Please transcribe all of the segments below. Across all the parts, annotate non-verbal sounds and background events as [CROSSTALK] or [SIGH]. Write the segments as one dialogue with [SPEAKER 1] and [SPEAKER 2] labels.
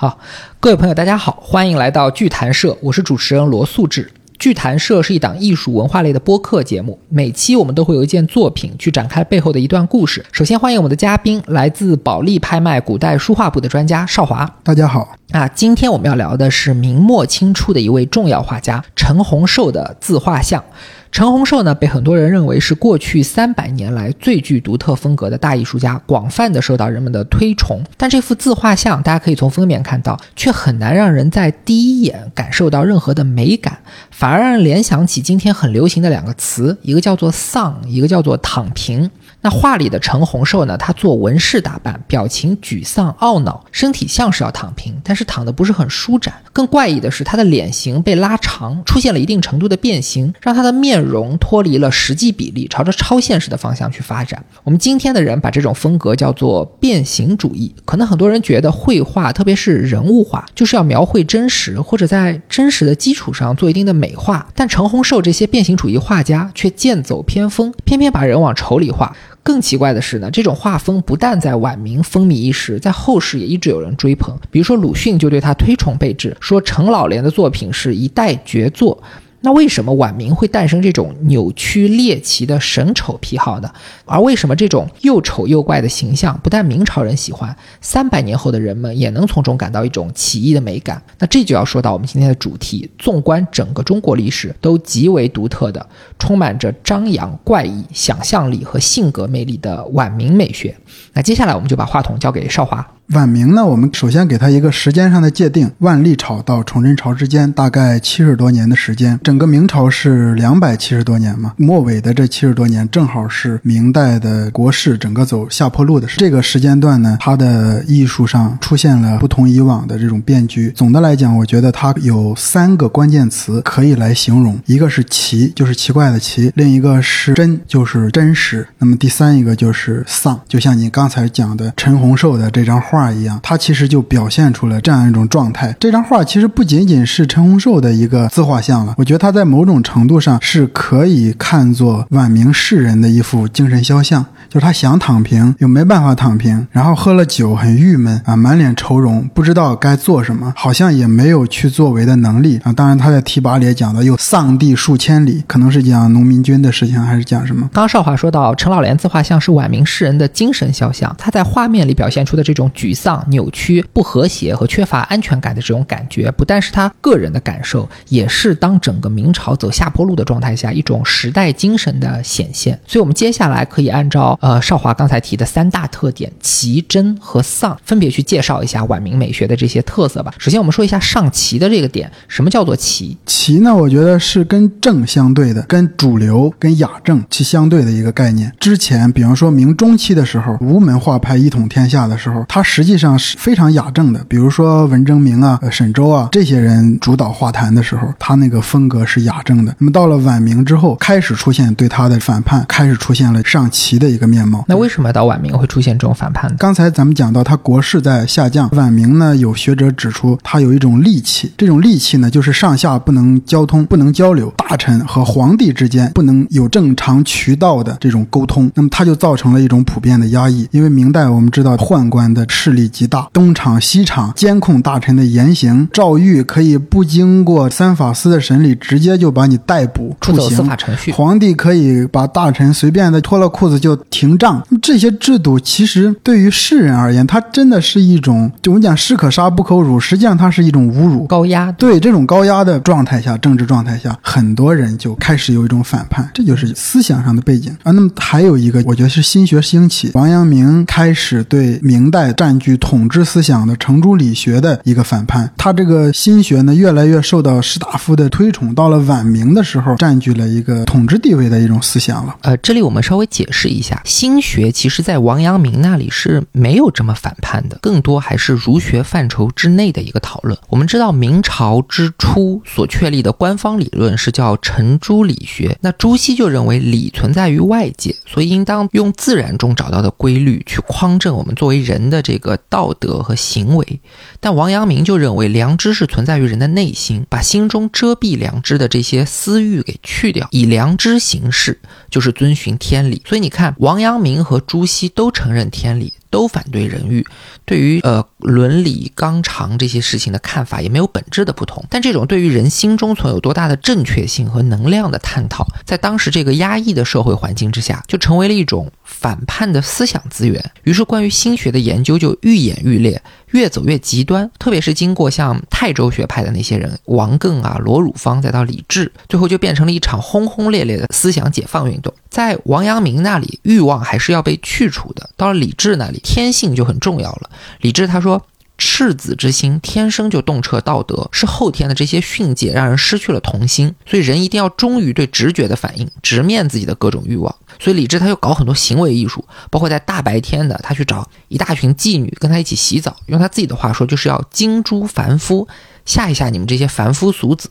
[SPEAKER 1] 好各位朋友大家好欢迎来到聚谈社我是主持人罗素志聚谈社是一档艺术文化类的播客节目每期我们都会有一件作品去展开背后的一段故事首先欢迎我们的嘉宾来自保利拍卖古代书画部的专家邵华。
[SPEAKER 2] 大家好。
[SPEAKER 1] 啊今天我们要聊的是明末清初的一位重要画家陈洪绶的自画像。陈洪寿呢，被很多人认为是过去三百年来最具独特风格的大艺术家，广泛的受到人们的推崇。但这幅自画像，大家可以从封面看到，却很难让人在第一眼感受到任何的美感，反而让人联想起今天很流行的两个词，一个叫做丧，一个叫做躺平。那画里的陈洪寿呢，他做纹饰打扮，表情沮丧懊恼，身体像是要躺平，但是躺的不是很舒展。更怪异的是，他的脸型被拉长，出现了一定程度的变形，让他的面容脱离了实际比例，朝着超现实的方向去发展。我们今天的人把这种风格叫做变形主义。可能很多人觉得绘画，特别是人物画，就是要描绘真实，或者在真实的基础上做一定的美化。但陈洪寿这些变形主义画家却剑走偏锋，偏偏把人往丑里画。更奇怪的是呢，这种画风不但在晚明风靡一时，在后世也一直有人追捧。比如说鲁迅就对他推崇备至，说程老莲的作品是一代绝作。那为什么晚明会诞生这种扭曲猎奇的神丑癖好呢？而为什么这种又丑又怪的形象不但明朝人喜欢，三百年后的人们也能从中感到一种奇异的美感？那这就要说到我们今天的主题：纵观整个中国历史，都极为独特的、充满着张扬、怪异、想象力和性格魅力的晚明美学。那接下来我们就把话筒交给少华。
[SPEAKER 2] 晚明呢，我们首先给它一个时间上的界定，万历朝到崇祯朝之间大概七十多年的时间，整个明朝是两百七十多年嘛，末尾的这七十多年正好是明代的国势整个走下坡路的时这个时间段呢，它的艺术上出现了不同以往的这种变局。总的来讲，我觉得它有三个关键词可以来形容，一个是奇，就是奇怪的奇；另一个是真，就是真实；那么第三一个就是丧，就像你刚才讲的陈洪寿的这张画。画一样，它其实就表现出了这样一种状态。这张画其实不仅仅是陈洪寿的一个自画像了，我觉得它在某种程度上是可以看作晚明士人的一幅精神肖像。就是他想躺平又没办法躺平，然后喝了酒很郁闷啊，满脸愁容，不知道该做什么，好像也没有去作为的能力啊。当然他在提拔里也讲到又丧地数千里，可能是讲农民军的事情，还是讲什么？
[SPEAKER 1] 刚少华说到陈老莲自画像是晚明诗人的精神肖像，他在画面里表现出的这种沮丧、扭曲、不和谐和缺乏安全感的这种感觉，不但是他个人的感受，也是当整个明朝走下坡路的状态下一种时代精神的显现。所以，我们接下来可以按照。呃，少华刚才提的三大特点奇、真和丧，分别去介绍一下晚明美学的这些特色吧。首先，我们说一下上奇的这个点，什么叫做奇？
[SPEAKER 2] 奇呢？我觉得是跟正相对的，跟主流、跟雅正其相对的一个概念。之前，比方说明中期的时候，吴门画派一统天下的时候，它实际上是非常雅正的。比如说文征明啊、沈周啊这些人主导画坛的时候，他那个风格是雅正的。那么到了晚明之后，开始出现对他的反叛，开始出现了上奇的一个面。貌。
[SPEAKER 1] 那为什么到晚明会出现这种反叛呢？
[SPEAKER 2] 刚才咱们讲到，他国势在下降。晚明呢，有学者指出，他有一种戾气，这种戾气呢，就是上下不能交通，不能交流，大臣和皇帝之间不能有正常渠道的这种沟通。那么，他就造成了一种普遍的压抑。因为明代我们知道宦官的势力极大，东厂西厂监控大臣的言行，诏狱可以不经过三法司的审理，直接就把你逮捕
[SPEAKER 1] 处刑。司法程序，
[SPEAKER 2] 皇帝可以把大臣随便的脱了裤子就停。屏障，这些制度其实对于世人而言，它真的是一种，就我们讲士可杀不可辱，实际上它是一种侮辱、
[SPEAKER 1] 高压。
[SPEAKER 2] 对这种高压的状态下，政治状态下，很多人就开始有一种反叛，这就是思想上的背景啊。那么还有一个，我觉得是心学兴起，王阳明开始对明代占据统治思想的程朱理学的一个反叛。他这个心学呢，越来越受到士大夫的推崇，到了晚明的时候，占据了一个统治地位的一种思想了。
[SPEAKER 1] 呃，这里我们稍微解释一下。心学其实，在王阳明那里是没有这么反叛的，更多还是儒学范畴之内的一个讨论。我们知道，明朝之初所确立的官方理论是叫程朱理学。那朱熹就认为理存在于外界，所以应当用自然中找到的规律去匡正我们作为人的这个道德和行为。但王阳明就认为良知是存在于人的内心，把心中遮蔽良知的这些私欲给去掉，以良知行事，就是遵循天理。所以你看，王阳。明和朱熹都承认天理，都反对人欲，对于呃伦理纲常这些事情的看法也没有本质的不同。但这种对于人心中存有多大的正确性和能量的探讨，在当时这个压抑的社会环境之下，就成为了一种反叛的思想资源。于是，关于心学的研究就愈演愈烈。越走越极端，特别是经过像泰州学派的那些人，王艮啊、罗汝芳，再到李治，最后就变成了一场轰轰烈烈的思想解放运动。在王阳明那里，欲望还是要被去除的；到了李治那里，天性就很重要了。李治他说。赤子之心天生就洞彻道德，是后天的这些训诫让人失去了童心，所以人一定要忠于对直觉的反应，直面自己的各种欲望。所以李治他又搞很多行为艺术，包括在大白天的，他去找一大群妓女跟他一起洗澡，用他自己的话说，就是要惊诸凡夫，吓一吓你们这些凡夫俗子。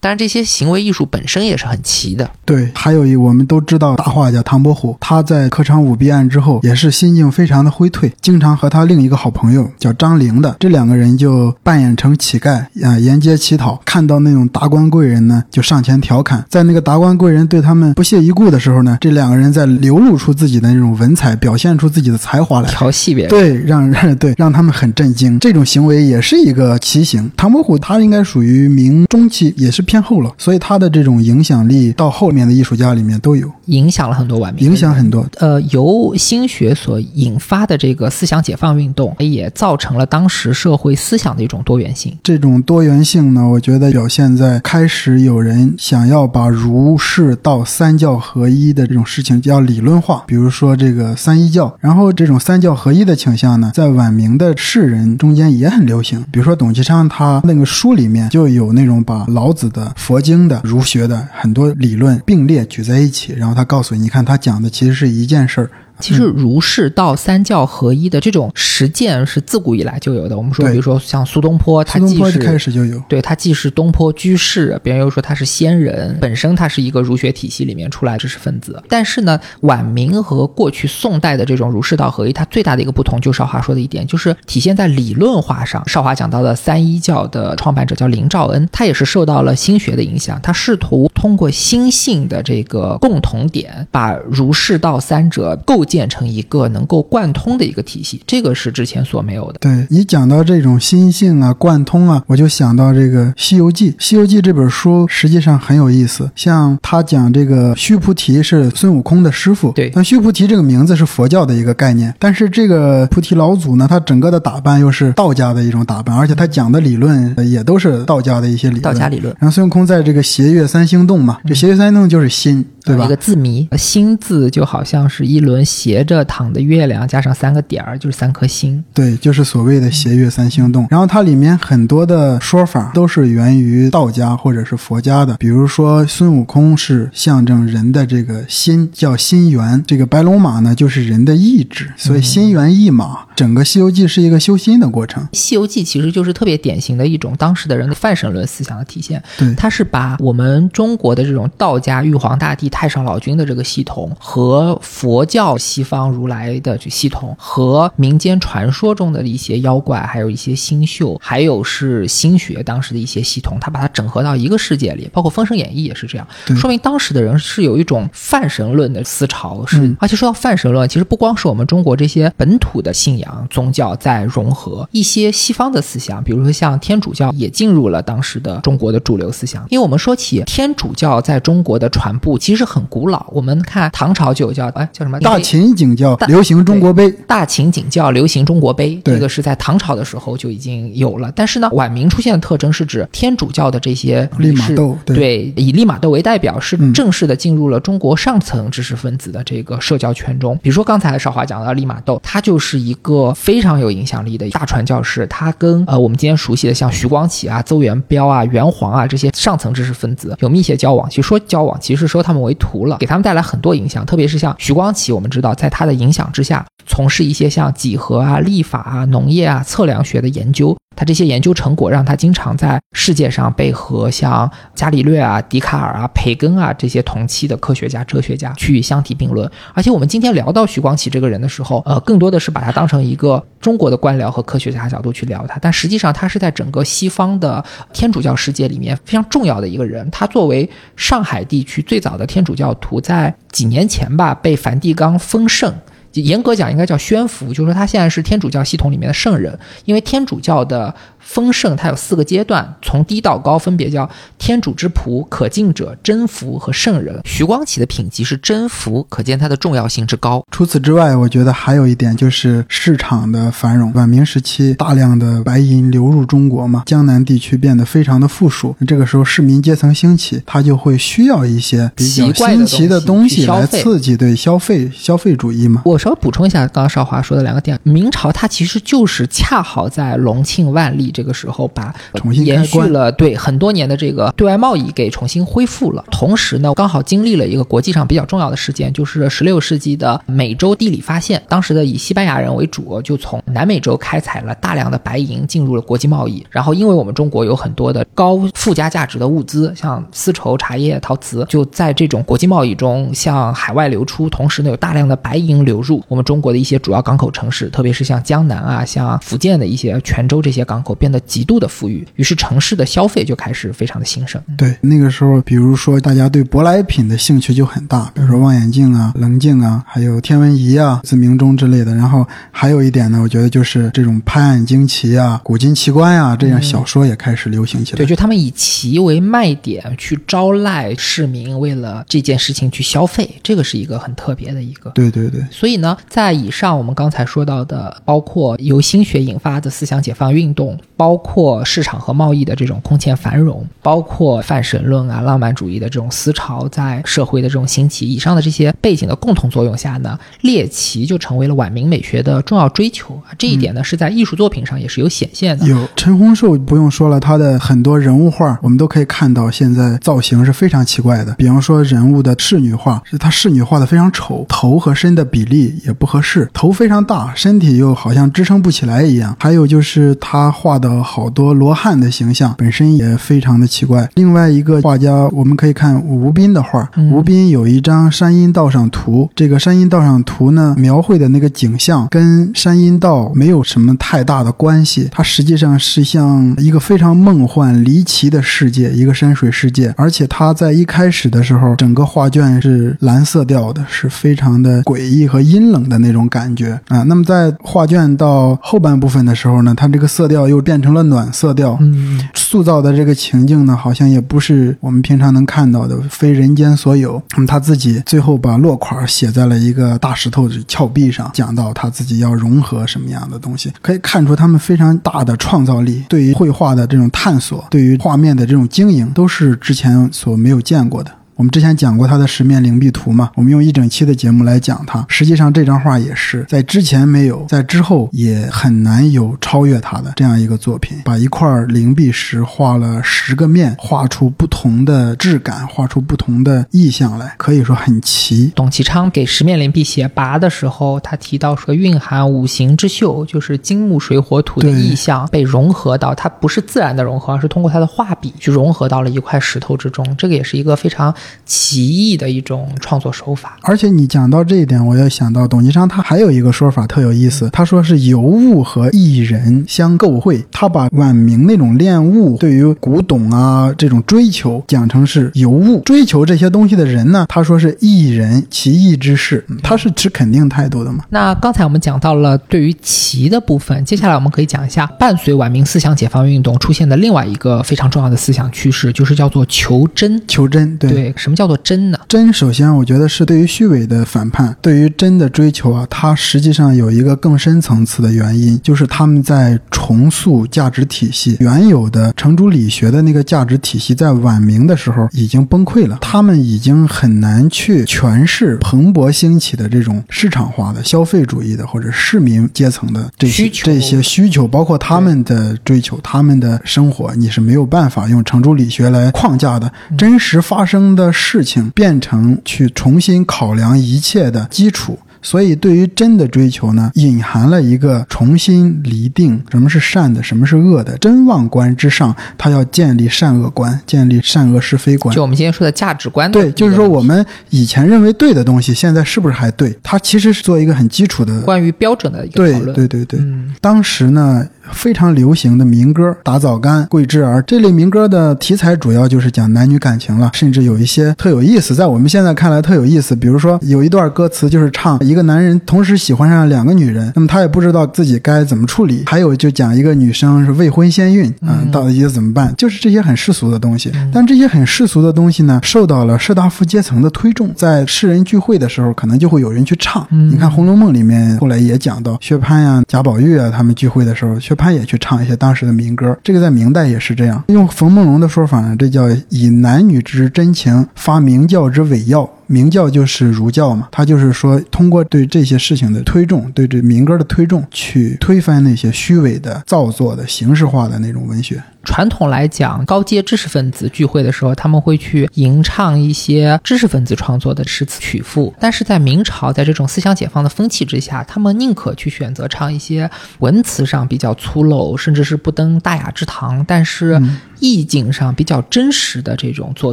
[SPEAKER 1] 当然，这些行为艺术本身也是很奇的。
[SPEAKER 2] 对，还有一我们都知道大画家唐伯虎，他在科场舞弊案之后，也是心境非常的灰退，经常和他另一个好朋友叫张陵的这两个人就扮演成乞丐啊，沿街乞讨，看到那种达官贵人呢，就上前调侃。在那个达官贵人对他们不屑一顾的时候呢，这两个人在流露出自己的那种文采，表现出自己的才华来，
[SPEAKER 1] 调戏别人。
[SPEAKER 2] 对，让让 [LAUGHS] 对让他们很震惊。这种行为也是一个奇行。唐伯虎他应该属于明中期，也是。偏后了，所以他的这种影响力到后面的艺术家里面都有
[SPEAKER 1] 影响了很多晚明，
[SPEAKER 2] 影响很多。
[SPEAKER 1] 呃，由心学所引发的这个思想解放运动，也造成了当时社会思想的一种多元性。
[SPEAKER 2] 这种多元性呢，我觉得表现在开始有人想要把儒释道三教合一的这种事情要理论化，比如说这个三一教。然后这种三教合一的倾向呢，在晚明的士人中间也很流行。比如说董其昌，他那个书里面就有那种把老子的。佛经的儒学的很多理论并列举在一起，然后他告诉你，你看他讲的其实是一件事儿。
[SPEAKER 1] 其实儒释道三教合一的这种实践是自古以来就有的。我们说，比如说像苏东坡，他既是
[SPEAKER 2] 开始就有，
[SPEAKER 1] 对他既是东坡居士，别人又说他是仙人，本身他是一个儒学体系里面出来知识分子。但是呢，晚明和过去宋代的这种儒释道合一，它最大的一个不同，就少华说的一点，就是体现在理论化上。少华讲到的三一教的创办者叫林兆恩，他也是受到了心学的影响，他试图通过心性的这个共同点，把儒释道三者构。建成一个能够贯通的一个体系，这个是之前所没有的。
[SPEAKER 2] 对你讲到这种心性啊、贯通啊，我就想到这个《西游记》。《西游记》这本书实际上很有意思，像他讲这个须菩提是孙悟空的师傅，
[SPEAKER 1] 对。
[SPEAKER 2] 那须菩提这个名字是佛教的一个概念，但是这个菩提老祖呢，他整个的打扮又是道家的一种打扮，而且他讲的理论也都是道家的一些理论。
[SPEAKER 1] 道家理论。
[SPEAKER 2] 然后孙悟空在这个斜月三星洞嘛，这斜月三星洞就是心。对吧？
[SPEAKER 1] 一个字谜，心字就好像是一轮斜着躺的月亮，加上三个点儿，就是三颗星。
[SPEAKER 2] 对，就是所谓的斜月三星洞。然后它里面很多的说法都是源于道家或者是佛家的，比如说孙悟空是象征人的这个心，叫心猿；这个白龙马呢，就是人的意志，所以心猿意马。整个《西游记》是一个修心的过程，《
[SPEAKER 1] 西游记》其实就是特别典型的一种当时的人的泛神论思想的体现。
[SPEAKER 2] 对，
[SPEAKER 1] 它是把我们中国的这种道家玉皇大帝、太上老君的这个系统，和佛教西方如来的这系统，和民间传说中的一些妖怪，还有一些星宿，还有是心学当时的一些系统，他把它整合到一个世界里。包括《封神演义》也是这样，说明当时的人是有一种泛神论的思潮。是，而且说到泛神论，其实不光是我们中国这些本土的信仰。宗教在融合一些西方的思想，比如说像天主教也进入了当时的中国的主流思想。因为我们说起天主教在中国的传播，其实很古老。我们看唐朝就有叫哎叫什么
[SPEAKER 2] 大秦景教流行中国碑，
[SPEAKER 1] 大秦景教流行中国碑，这个是在唐朝的时候就已经有了。但是呢，晚明出现的特征是指天主教的这些
[SPEAKER 2] 利玛窦，
[SPEAKER 1] 对，以利玛窦为代表，是正式的进入了中国上层知识分子的这个社交圈中。比如说刚才少华讲到利玛窦，他就是一个。非常有影响力的大传教士，他跟呃我们今天熟悉的像徐光启啊、邹元标啊、元皇啊这些上层知识分子有密切交往。其实说交往，其实说他们为为徒了，给他们带来很多影响。特别是像徐光启，我们知道在他的影响之下，从事一些像几何啊、历法啊、农业啊、测量学的研究。他这些研究成果让他经常在世界上被和像伽利略啊、笛卡尔啊、培根啊这些同期的科学家、哲学家去相提并论。而且我们今天聊到徐光启这个人的时候，呃，更多的是把他当成一个中国的官僚和科学家角度去聊他。但实际上，他是在整个西方的天主教世界里面非常重要的一个人。他作为上海地区最早的天主教徒，在几年前吧被梵蒂冈封圣。严格讲应该叫宣福，就是说他现在是天主教系统里面的圣人，因为天主教的。丰盛它有四个阶段，从低到高分别叫天主之仆、可敬者、真福和圣人。徐光启的品级是真福，可见它的重要性之高。
[SPEAKER 2] 除此之外，我觉得还有一点就是市场的繁荣。晚明时期，大量的白银流入中国嘛，江南地区变得非常的富庶。这个时候，市民阶层兴起，他就会需要一些比较新奇的东西来刺激对消费消费主义嘛。
[SPEAKER 1] 我稍微补充一下，刚刚少华说的两个点，明朝它其实就是恰好在隆庆万历。这这个时候把延续了对很多年的这个对外贸易给重新恢复了，同时呢，刚好经历了一个国际上比较重要的事件，就是十六世纪的美洲地理发现。当时的以西班牙人为主，就从南美洲开采了大量的白银，进入了国际贸易。然后，因为我们中国有很多的高附加价值的物资，像丝绸、茶叶、陶瓷，就在这种国际贸易中向海外流出。同时呢，有大量的白银流入我们中国的一些主要港口城市，特别是像江南啊、像福建的一些泉州这些港口。变得极度的富裕，于是城市的消费就开始非常的兴盛。
[SPEAKER 2] 对，那个时候，比如说大家对舶来品的兴趣就很大，比如说望远镜啊、棱镜啊，还有天文仪啊、自鸣钟之类的。然后还有一点呢，我觉得就是这种拍案惊奇啊、古今奇观啊，这样小说也开始流行起来。
[SPEAKER 1] 对，就他们以奇为卖点去招徕市民，为了这件事情去消费，这个是一个很特别的一个。
[SPEAKER 2] 对对对。
[SPEAKER 1] 所以呢，在以上我们刚才说到的，包括由心学引发的思想解放运动。包括市场和贸易的这种空前繁荣，包括泛神论啊、浪漫主义的这种思潮在社会的这种兴起，以上的这些背景的共同作用下呢，猎奇就成为了晚明美学的重要追求啊。这一点呢，是在艺术作品上也是有显现的。
[SPEAKER 2] 有陈洪寿不用说了，他的很多人物画，我们都可以看到，现在造型是非常奇怪的。比方说人物的仕女画，是他仕女画的非常丑，头和身的比例也不合适，头非常大，身体又好像支撑不起来一样。还有就是他画的。呃，好多罗汉的形象本身也非常的奇怪。另外一个画家，我们可以看吴斌的画。吴斌有一张《山阴道上图》，这个《山阴道上图》呢，描绘的那个景象跟山阴道没有什么太大的关系。它实际上是像一个非常梦幻离奇的世界，一个山水世界。而且它在一开始的时候，整个画卷是蓝色调的，是非常的诡异和阴冷的那种感觉啊。那么在画卷到后半部分的时候呢，它这个色调又变。成了暖色调，
[SPEAKER 1] 嗯，
[SPEAKER 2] 塑造的这个情境呢，好像也不是我们平常能看到的，非人间所有。那么他自己最后把落款写在了一个大石头的峭壁上，讲到他自己要融合什么样的东西，可以看出他们非常大的创造力，对于绘画的这种探索，对于画面的这种经营，都是之前所没有见过的。我们之前讲过他的十面灵璧图嘛，我们用一整期的节目来讲他。实际上这张画也是在之前没有，在之后也很难有超越他的这样一个作品，把一块灵璧石画了十个面，画出不同的质感，画出不同的意象来，可以说很奇。
[SPEAKER 1] 董其昌给十面灵璧写跋的时候，他提到说蕴含五行之秀，就是金木水火土的意象被融合到，它不是自然的融合，而是通过他的画笔去融合到了一块石头之中。这个也是一个非常。奇异的一种创作手法，
[SPEAKER 2] 而且你讲到这一点，我又想到董其昌，他还有一个说法特有意思。他说是尤物和艺人相构会，他把晚明那种恋物对于古董啊这种追求讲成是尤物，追求这些东西的人呢，他说是艺人奇异之事，他是持肯定态度的嘛。
[SPEAKER 1] 那刚才我们讲到了对于奇的部分，接下来我们可以讲一下伴随晚明思想解放运动出现的另外一个非常重要的思想趋势，就是叫做求真。
[SPEAKER 2] 求真，
[SPEAKER 1] 对。什么叫做真呢？
[SPEAKER 2] 真，首先我觉得是对于虚伪的反叛，对于真的追求啊，它实际上有一个更深层次的原因，就是他们在重塑价值体系。原有的程朱理学的那个价值体系，在晚明的时候已经崩溃了，他们已经很难去诠释蓬勃兴起的这种市场化的消费主义的或者市民阶层的这些这些需求，包括他们的追求，他们的生活，你是没有办法用程朱理学来框架的，真实发。生的事情变成去重新考量一切的基础。所以，对于真的追求呢，隐含了一个重新厘定什么是善的，什么是恶的。真望观之上，它要建立善恶观，建立善恶是非观。
[SPEAKER 1] 就我们今天说的价值观。
[SPEAKER 2] 对，就是说我们以前认为对的东西，现在是不是还对？它其实是做一个很基础的
[SPEAKER 1] 关于标准的一个
[SPEAKER 2] 讨论。对对对对。当时呢，非常流行的民歌《打枣干》《桂枝儿》这类民歌的题材，主要就是讲男女感情了，甚至有一些特有意思，在我们现在看来特有意思。比如说，有一段歌词就是唱。一个男人同时喜欢上两个女人，那么他也不知道自己该怎么处理。还有就讲一个女生是未婚先孕，嗯，到底怎么办？就是这些很世俗的东西。但这些很世俗的东西呢，受到了士大夫阶层的推重，在世人聚会的时候，可能就会有人去唱。你看《红楼梦》里面后来也讲到薛蟠呀、贾宝玉啊，他们聚会的时候，薛蟠也去唱一些当时的民歌。这个在明代也是这样。用冯梦龙的说法呢，这叫以男女之真情发明教之伪药。明教就是儒教嘛，他就是说通过对这些事情的推重，对这民歌的推重，去推翻那些虚伪的、造作的、形式化的那种文学。
[SPEAKER 1] 传统来讲，高阶知识分子聚会的时候，他们会去吟唱一些知识分子创作的诗词曲赋。但是在明朝，在这种思想解放的风气之下，他们宁可去选择唱一些文词上比较粗陋，甚至是不登大雅之堂，但是意境上比较真实的这种作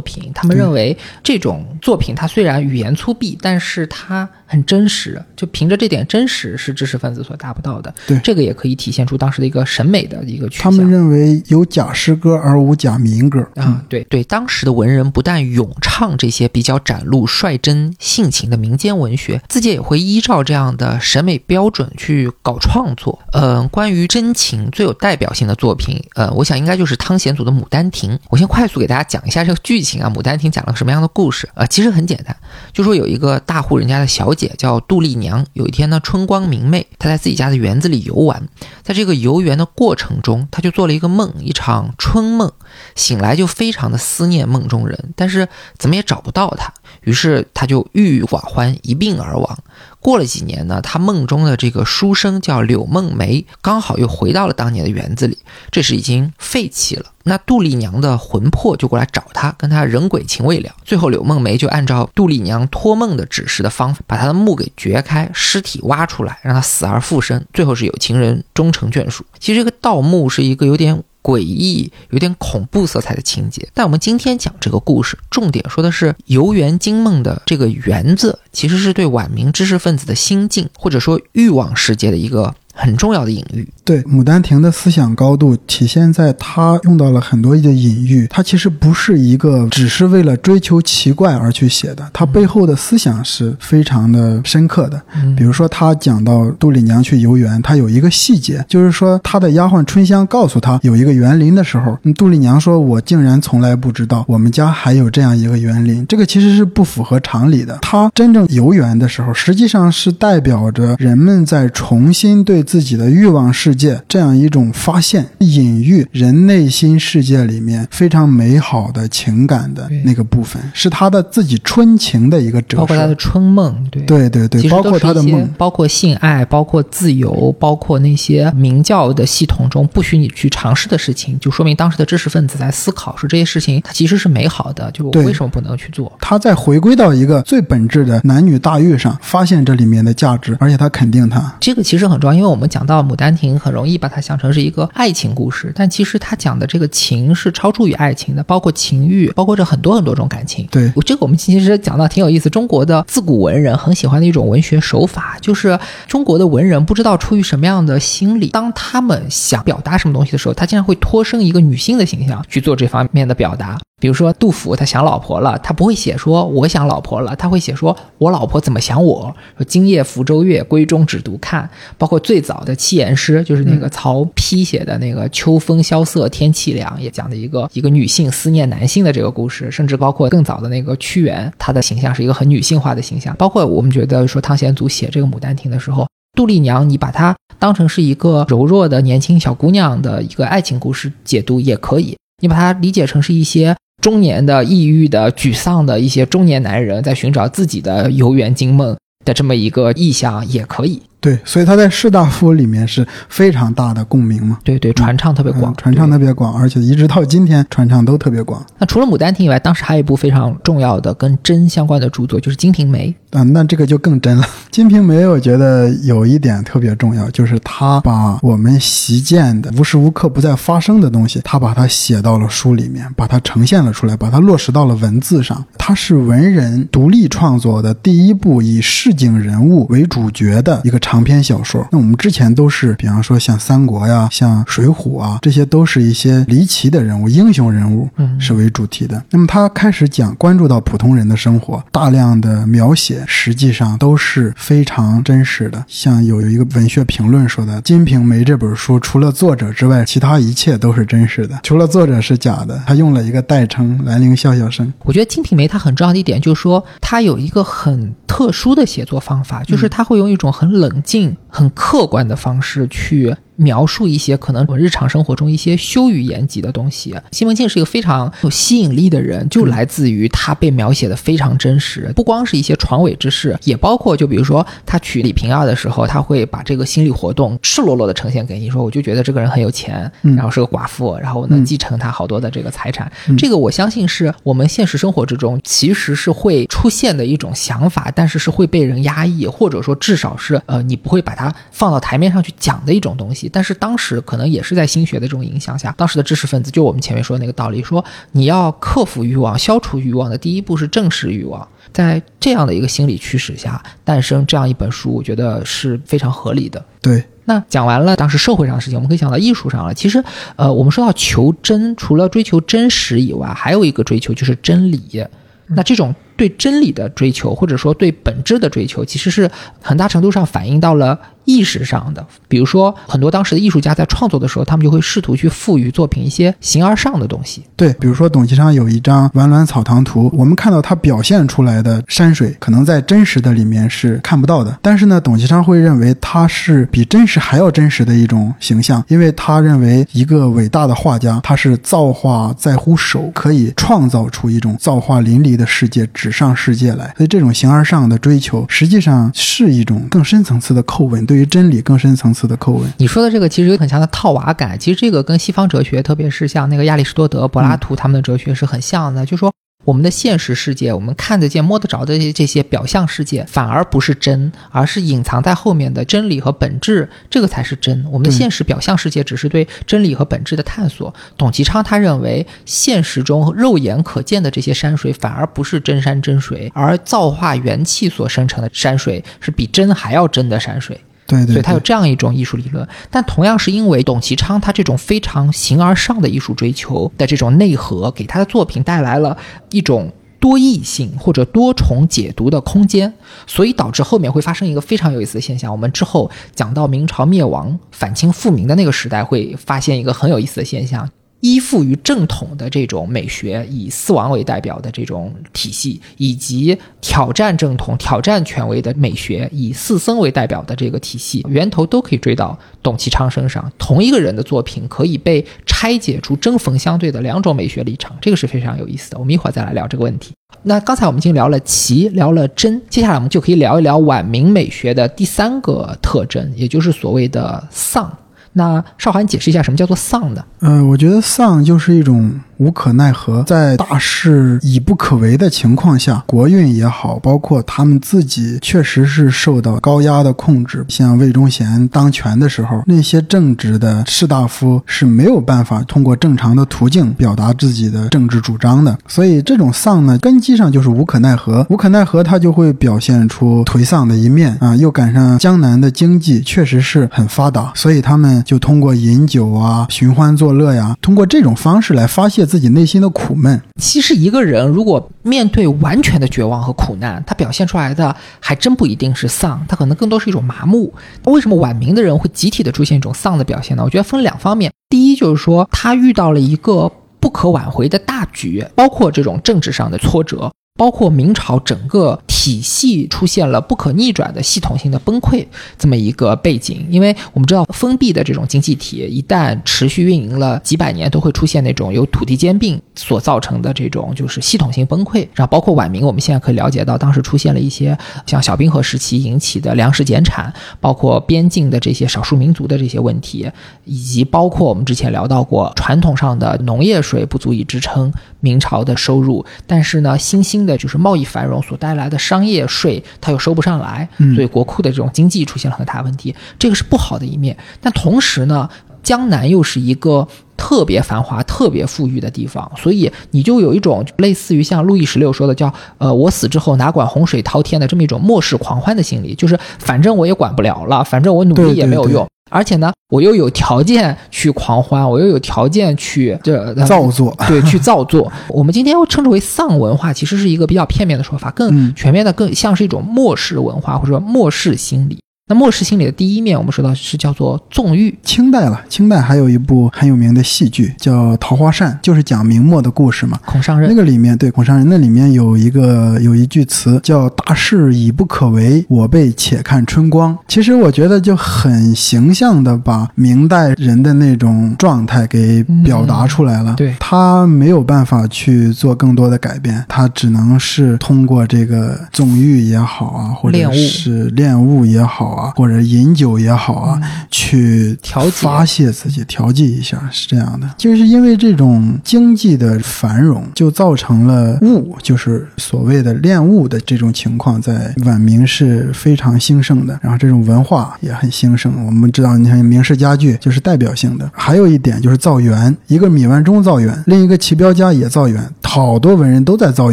[SPEAKER 1] 品。他们认为这种作品，它虽然语言粗鄙，但是它很真实。就凭着这点真实，是知识分子所达不到的。
[SPEAKER 2] 对，
[SPEAKER 1] 这个也可以体现出当时的一个审美的一个趋
[SPEAKER 2] 向。他们认为有。假诗歌而无假民歌
[SPEAKER 1] 啊！对对，当时的文人不但咏唱这些比较展露率真性情的民间文学，自己也会依照这样的审美标准去搞创作。嗯，关于真情最有代表性的作品，呃，我想应该就是汤显祖的《牡丹亭》。我先快速给大家讲一下这个剧情啊，《牡丹亭》讲了个什么样的故事？呃，其实很简单，就说有一个大户人家的小姐姐叫杜丽娘，有一天呢，春光明媚，她在自己家的园子里游玩，在这个游园的过程中，她就做了一个梦，一场。场春梦，醒来就非常的思念梦中人，但是怎么也找不到他，于是他就郁郁寡欢，一病而亡。过了几年呢，他梦中的这个书生叫柳梦梅，刚好又回到了当年的园子里，这时已经废弃了。那杜丽娘的魂魄就过来找他，跟他人鬼情未了。最后柳梦梅就按照杜丽娘托梦的指示的方法，把他的墓给掘开，尸体挖出来，让他死而复生，最后是有情人终成眷属。其实这个盗墓是一个有点。诡异、有点恐怖色彩的情节，但我们今天讲这个故事，重点说的是游园惊梦的这个园子，其实是对晚明知识分子的心境，或者说欲望世界的一个。很重要的隐喻，
[SPEAKER 2] 对《牡丹亭》的思想高度体现在它用到了很多的隐喻。它其实不是一个只是为了追求奇怪而去写的，它背后的思想是非常的深刻的。比如说，他讲到杜丽娘去游园，他有一个细节，就是说他的丫鬟春香告诉他有一个园林的时候，杜丽娘说：“我竟然从来不知道我们家还有这样一个园林。”这个其实是不符合常理的。他真正游园的时候，实际上是代表着人们在重新对。自己的欲望世界这样一种发现，隐喻人内心世界里面非常美好的情感的那个部分，是他的自己春情的一个折射，
[SPEAKER 1] 包括他的春梦，对
[SPEAKER 2] 对对对，包括他的梦，
[SPEAKER 1] 包括性爱，包括自由，包括那些明教的系统中不许你去尝试的事情，就说明当时的知识分子在思考说这些事情它其实是美好的，就我为什么不能去做？
[SPEAKER 2] 他在回归到一个最本质的男女大欲上，发现这里面的价值，而且他肯定他
[SPEAKER 1] 这个其实很重要，因为我们。我们讲到《牡丹亭》，很容易把它想成是一个爱情故事，但其实它讲的这个情是超出于爱情的，包括情欲，包括着很多很多种感情。
[SPEAKER 2] 对，
[SPEAKER 1] 这个我们其实讲到挺有意思。中国的自古文人很喜欢的一种文学手法，就是中国的文人不知道出于什么样的心理，当他们想表达什么东西的时候，他经常会托生一个女性的形象去做这方面的表达。比如说杜甫，他想老婆了，他不会写说我想老婆了，他会写说我老婆怎么想我。说今夜福州月，闺中只独看。包括最早的七言诗，就是那个曹丕写的那个秋风萧瑟，天气凉，也讲的一个一个女性思念男性的这个故事。甚至包括更早的那个屈原，他的形象是一个很女性化的形象。包括我们觉得说汤显祖写这个《牡丹亭》的时候，杜丽娘，你把她当成是一个柔弱的年轻小姑娘的一个爱情故事解读也可以，你把它理解成是一些。中年的、抑郁的、沮丧的一些中年男人，在寻找自己的游园惊梦的这么一个意象，也可以。
[SPEAKER 2] 对，所以他在士大夫里面是非常大的共鸣嘛。
[SPEAKER 1] 对对，传唱特别广，
[SPEAKER 2] 传唱特别广，而且一直到今天传唱都特别广。
[SPEAKER 1] 那除了《牡丹亭》以外，当时还有一部非常重要的跟真相关的著作，就是《金瓶梅》
[SPEAKER 2] 啊。那这个就更真了，《金瓶梅》我觉得有一点特别重要，就是他把我们习见的、无时无刻不在发生的东西，他把它写到了书里面，把它呈现了出来，把它落实到了文字上。他是文人独立创作的第一部以市井人物为主角的一个。长篇小说。那我们之前都是，比方说像三国呀、像水浒啊，这些都是一些离奇的人物、英雄人物是为主题的。那么他开始讲关注到普通人的生活，大量的描写实际上都是非常真实的。像有一个文学评论说的，《金瓶梅》这本书除了作者之外，其他一切都是真实的，除了作者是假的。他用了一个代称“兰陵笑笑生”。
[SPEAKER 1] 我觉得《金瓶梅》它很重要的一点就是说，它有一个很特殊的写作方法，就是它会用一种很冷静、很客观的方式去。描述一些可能我日常生活中一些羞于言及的东西。西门庆是一个非常有吸引力的人，就来自于他被描写的非常真实，不光是一些床尾之事，也包括就比如说他娶李瓶儿的时候，他会把这个心理活动赤裸裸的呈现给你，说我就觉得这个人很有钱，然后是个寡妇，然后能继承他好多的这个财产。这个我相信是我们现实生活之中其实是会出现的一种想法，但是是会被人压抑，或者说至少是呃你不会把它放到台面上去讲的一种东西。但是当时可能也是在心学的这种影响下，当时的知识分子就我们前面说的那个道理，说你要克服欲望、消除欲望的第一步是正视欲望。在这样的一个心理驱使下诞生这样一本书，我觉得是非常合理的。
[SPEAKER 2] 对，
[SPEAKER 1] 那讲完了当时社会上的事情，我们可以讲到艺术上了。其实，呃，我们说到求真，除了追求真实以外，还有一个追求就是真理。那这种。对真理的追求，或者说对本质的追求，其实是很大程度上反映到了意识上的。比如说，很多当时的艺术家在创作的时候，他们就会试图去赋予作品一些形而上的东西。
[SPEAKER 2] 对，比如说董其昌有一张《完卵草堂图》，我们看到他表现出来的山水，可能在真实的里面是看不到的。但是呢，董其昌会认为它是比真实还要真实的一种形象，因为他认为一个伟大的画家，他是造化在乎手，可以创造出一种造化淋漓的世界之。只上世界来，所以这种形而上的追求，实际上是一种更深层次的叩问，对于真理更深层次的叩问。
[SPEAKER 1] 你说的这个其实有很强的套娃感，其实这个跟西方哲学，特别是像那个亚里士多德、柏拉图他们的哲学是很像的，就说。我们的现实世界，我们看得见、摸得着的这些表象世界，反而不是真，而是隐藏在后面的真理和本质，这个才是真。我们的现实表象世界只是对真理和本质的探索。董其昌他认为，现实中肉眼可见的这些山水，反而不是真山真水，而造化元气所生成的山水，是比真还要真的山水。
[SPEAKER 2] 对，
[SPEAKER 1] 所以他有这样一种艺术理论，但同样是因为董其昌他这种非常形而上的艺术追求的这种内核，给他的作品带来了一种多异性或者多重解读的空间，所以导致后面会发生一个非常有意思的现象。我们之后讲到明朝灭亡、反清复明的那个时代，会发现一个很有意思的现象。依附于正统的这种美学，以四王为代表的这种体系，以及挑战正统、挑战权威的美学，以四僧为代表的这个体系，源头都可以追到董其昌身上。同一个人的作品可以被拆解出针锋相对的两种美学立场，这个是非常有意思的。我们一会儿再来聊这个问题。那刚才我们已经聊了奇，聊了真，接下来我们就可以聊一聊晚明美学的第三个特征，也就是所谓的丧。那少华，你解释一下什么叫做丧呢？
[SPEAKER 2] 嗯，我觉得丧就是一种。无可奈何，在大势已不可为的情况下，国运也好，包括他们自己，确实是受到高压的控制。像魏忠贤当权的时候，那些正直的士大夫是没有办法通过正常的途径表达自己的政治主张的。所以，这种丧呢，根基上就是无可奈何。无可奈何，他就会表现出颓丧的一面啊。又赶上江南的经济确实是很发达，所以他们就通过饮酒啊、寻欢作乐呀，通过这种方式来发泄。自己内心的苦闷。
[SPEAKER 1] 其实，一个人如果面对完全的绝望和苦难，他表现出来的还真不一定是丧，他可能更多是一种麻木。为什么晚明的人会集体的出现一种丧的表现呢？我觉得分两方面。第一，就是说他遇到了一个不可挽回的大局，包括这种政治上的挫折。包括明朝整个体系出现了不可逆转的系统性的崩溃这么一个背景，因为我们知道封闭的这种经济体一旦持续运营了几百年，都会出现那种由土地兼并所造成的这种就是系统性崩溃。然后包括晚明，我们现在可以了解到，当时出现了一些像小冰河时期引起的粮食减产，包括边境的这些少数民族的这些问题，以及包括我们之前聊到过传统上的农业税不足以支撑明朝的收入，但是呢，新兴的就是贸易繁荣所带来的商业税，它又收不上来，所以国库的这种经济出现了很大问题，这个是不好的一面。但同时呢，江南又是一个特别繁华、特别富裕的地方，所以你就有一种类似于像路易十六说的叫“呃，我死之后哪管洪水滔天”的这么一种末世狂欢的心理，就是反正我也管不了了，反正我努力也没有用。而且呢，我又有条件去狂欢，我又有条件去这
[SPEAKER 2] 造作，
[SPEAKER 1] 对，去造作。[LAUGHS] 我们今天又称之为丧文化，其实是一个比较片面的说法，更全面的，更像是一种漠视文化或者说漠视心理。那末世心理的第一面，我们说到是叫做纵欲。
[SPEAKER 2] 清代了，清代还有一部很有名的戏剧叫《桃花扇》，就是讲明末的故事嘛。
[SPEAKER 1] 孔尚任
[SPEAKER 2] 那个里面，对孔尚任那里面有一个有一句词叫“大势已不可为，我辈且看春光”。其实我觉得就很形象的把明代人的那种状态给表达出来了。
[SPEAKER 1] 对，
[SPEAKER 2] 他没有办法去做更多的改变，他只能是通过这个纵欲也好啊，或者是恋物也好。啊，或者饮酒也好啊，去
[SPEAKER 1] 调
[SPEAKER 2] 发泄自己，调剂一下，是这样的。就是因为这种经济的繁荣，就造成了物，就是所谓的恋物的这种情况，在晚明是非常兴盛的。然后这种文化也很兴盛。我们知道，你看明式家具就是代表性的。还有一点就是造园，一个米万钟造园，另一个齐彪家也造园，好多文人都在造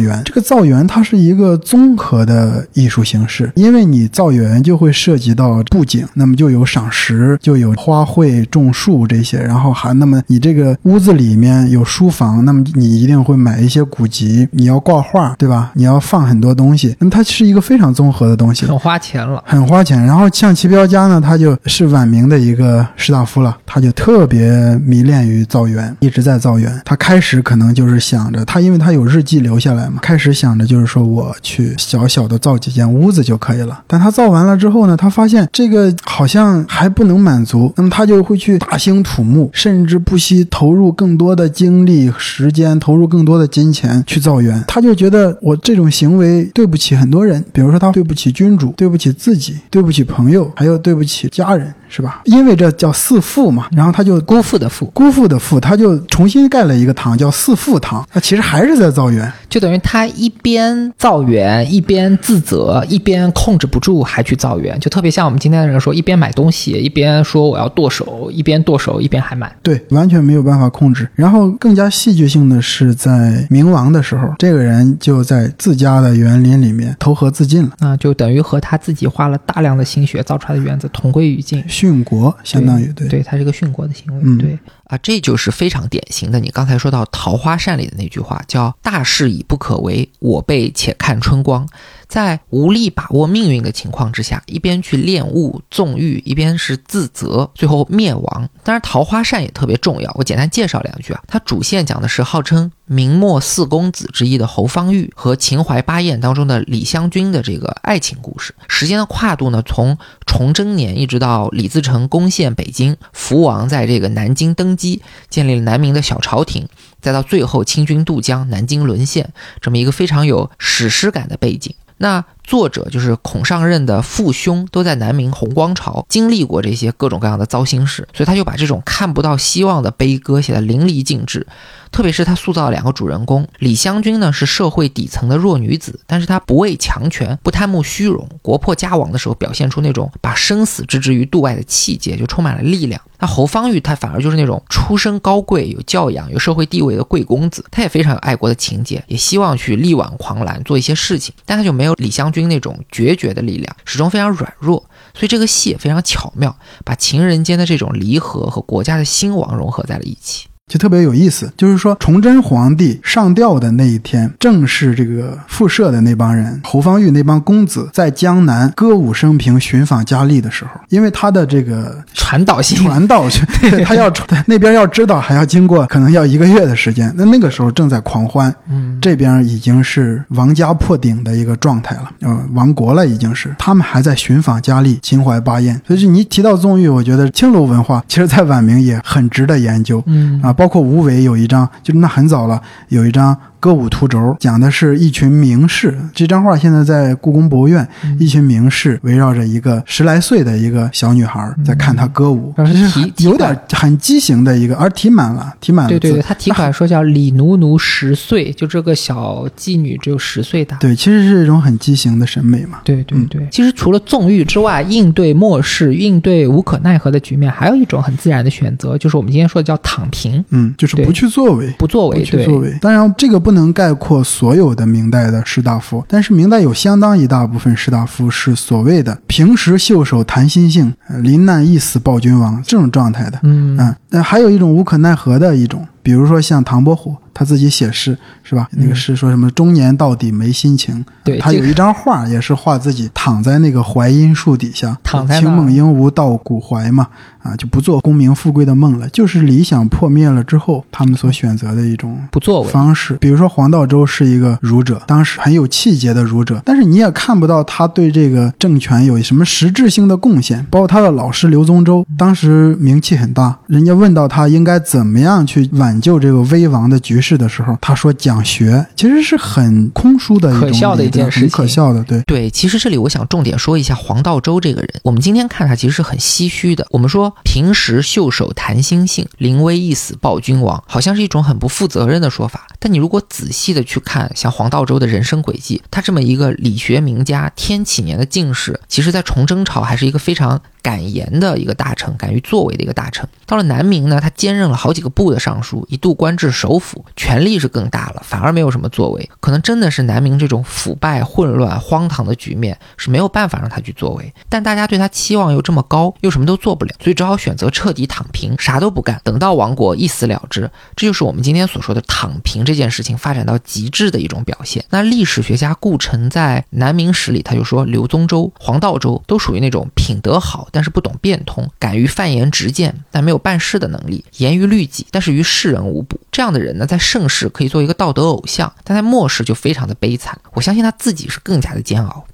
[SPEAKER 2] 园。这个造园它是一个综合的艺术形式，因为你造园就会涉及。到布景，那么就有赏石，就有花卉、种树这些，然后还那么你这个屋子里面有书房，那么你一定会买一些古籍，你要挂画，对吧？你要放很多东西，那么它是一个非常综合的东西，
[SPEAKER 1] 很 [LAUGHS] 花钱了，
[SPEAKER 2] 很花钱。然后像齐彪家呢，他就是晚明的一个士大夫了，他就特别迷恋于造园，一直在造园。他开始可能就是想着，他因为他有日记留下来嘛，开始想着就是说我去小小的造几间屋子就可以了。但他造完了之后呢，他发发现这个好像还不能满足，那么他就会去大兴土木，甚至不惜投入更多的精力、时间，投入更多的金钱去造园。他就觉得我这种行为对不起很多人，比如说他对不起君主，对不起自己，对不起朋友，还有对不起家人。是吧？因为这叫四父嘛，然后他就
[SPEAKER 1] 辜负的负，
[SPEAKER 2] 辜负的负，他就重新盖了一个堂，叫四父堂。他其实还是在造园，
[SPEAKER 1] 就等于他一边造园，一边自责，一边控制不住还去造园，就特别像我们今天的人说，一边买东西，一边说我要剁手，一边剁手一边还买，
[SPEAKER 2] 对，完全没有办法控制。然后更加戏剧性的是，在冥王的时候，这个人就在自家的园林里面投河自尽了，
[SPEAKER 1] 那就等于和他自己花了大量的心血造出来的园子同归于尽。
[SPEAKER 2] 殉国，相当于对，
[SPEAKER 1] 对，它是个殉国的行为，对啊，这就是非常典型的。你刚才说到《桃花扇》里的那句话，叫“大势已不可为，我辈且看春光”。在无力把握命运的情况之下，一边去恋物纵欲，一边是自责，最后灭亡。当然，桃花扇也特别重要。我简单介绍两句啊，它主线讲的是号称明末四公子之一的侯方域和秦淮八艳当中的李香君的这个爱情故事。时间的跨度呢，从崇祯年一直到李自成攻陷北京，福王在这个南京登基，建立了南明的小朝廷，再到最后清军渡江，南京沦陷，这么一个非常有史诗感的背景。那作者就是孔尚任的父兄，都在南明弘光朝经历过这些各种各样的糟心事，所以他就把这种看不到希望的悲歌写得淋漓尽致。特别是他塑造两个主人公，李香君呢是社会底层的弱女子，但是她不畏强权，不贪慕虚荣，国破家亡的时候表现出那种把生死置之于度外的气节，就充满了力量。那侯方域他反而就是那种出身高贵、有教养、有社会地位的贵公子，他也非常有爱国的情节，也希望去力挽狂澜，做一些事情，但他就没有李香军那种决绝的力量，始终非常软弱。所以这个戏也非常巧妙，把情人间的这种离合和国家的兴亡融合在了一起。
[SPEAKER 2] 就特别有意思，就是说崇祯皇帝上吊的那一天，正是这个复社的那帮人侯方域那帮公子在江南歌舞升平、寻访佳丽的时候，因为他的这个
[SPEAKER 1] 传导性
[SPEAKER 2] 传导，[LAUGHS] 他要那边要知道，还要经过可能要一个月的时间。那那个时候正在狂欢，
[SPEAKER 1] 嗯，
[SPEAKER 2] 这边已经是王家破顶的一个状态了，呃，亡国了已经是，他们还在寻访佳丽、秦淮八艳。所以你提到纵欲，我觉得青楼文化其实在晚明也很值得研究，
[SPEAKER 1] 嗯
[SPEAKER 2] 啊。包括吴伟有一张，就那很早了，有一张歌舞图轴》，讲的是一群名士。这张画现在在故宫博物院，一群名士围绕着一个十来岁的一个小女孩在看她歌舞，
[SPEAKER 1] 嗯
[SPEAKER 2] 这
[SPEAKER 1] 题
[SPEAKER 2] 是有点很畸形的一个，而题满了，题满了
[SPEAKER 1] 对对对，他题款说叫李奴奴十岁，就这个小妓女只有十岁大。
[SPEAKER 2] 对，其实是一种很畸形的审美嘛。
[SPEAKER 1] 对对对，其实除了纵欲之外，应对末世、应对无可奈何的局面，还有一种很自然的选择，就是我们今天说的叫躺平，
[SPEAKER 2] 嗯，就是不去作为。
[SPEAKER 1] 不作为。
[SPEAKER 2] 不去，作为，当然这个不能概括所有的明代的士大夫，但是明代有相当一大部分士大夫是所谓的平时袖手谈心性，呃临难一死报君王这种状态的。
[SPEAKER 1] 嗯，
[SPEAKER 2] 嗯，那还有一种无可奈何的一种，比如说像唐伯虎，他自己写诗是吧？那个诗说什么“中年到底没心情”，
[SPEAKER 1] 对，
[SPEAKER 2] 他有一张画也是画自己躺在那个槐荫树底下，清梦应无到古槐嘛，啊，就不做功名富贵的梦了，就是理想破灭了之后，他们所选择的一种
[SPEAKER 1] 不作为。
[SPEAKER 2] 方式。比如说黄道周是一个儒者，当时很有气节的儒者，但是你也看不到他对这个政权有什么实质性的贡献。包括他的老师刘宗周，当时名气很大，人家问到他应该怎么样去挽救这个危亡的局势的时候，他说讲学，其实是很空疏的一种
[SPEAKER 1] 可笑的一件事情
[SPEAKER 2] 很可笑的，对。
[SPEAKER 1] 对，其实这里我想重点说一下黄道周这个人。我们今天看他其实是很唏嘘的。我们说平时袖手谈心性，临危一死报君王，好像是一种很不负责任的说法。但你如果仔细的去看像黄道周的人生轨迹，他这么一个理学名家，天启年的进士，其实在崇祯朝还是一个非常敢言的一个大臣，敢于作为的一个大臣。到了南明呢，他兼任了好几个部的尚书，一度官至首辅，权力是更大了，反而没有什么作为。可能真的是南明这种腐败、混乱、荒唐的局面是没有办法让他去作为。但大家对他期望又这么高，又什么都做不了，所以只好选择彻底躺平，啥都不干，等到亡国一死了之。这就是我们今天所说的躺平这件事情发展到极致的一种表现。那历史学家顾城在《南明史》里他就说，刘宗周、黄道周都属于那种品德好，但是不懂变通，敢于犯言直谏，但没有办事的能力，严于律己，但是于世人无补。这样的人呢，在盛世可以做一个道德偶像，但在末世就非常的悲惨。我相信他自己是更加的煎熬。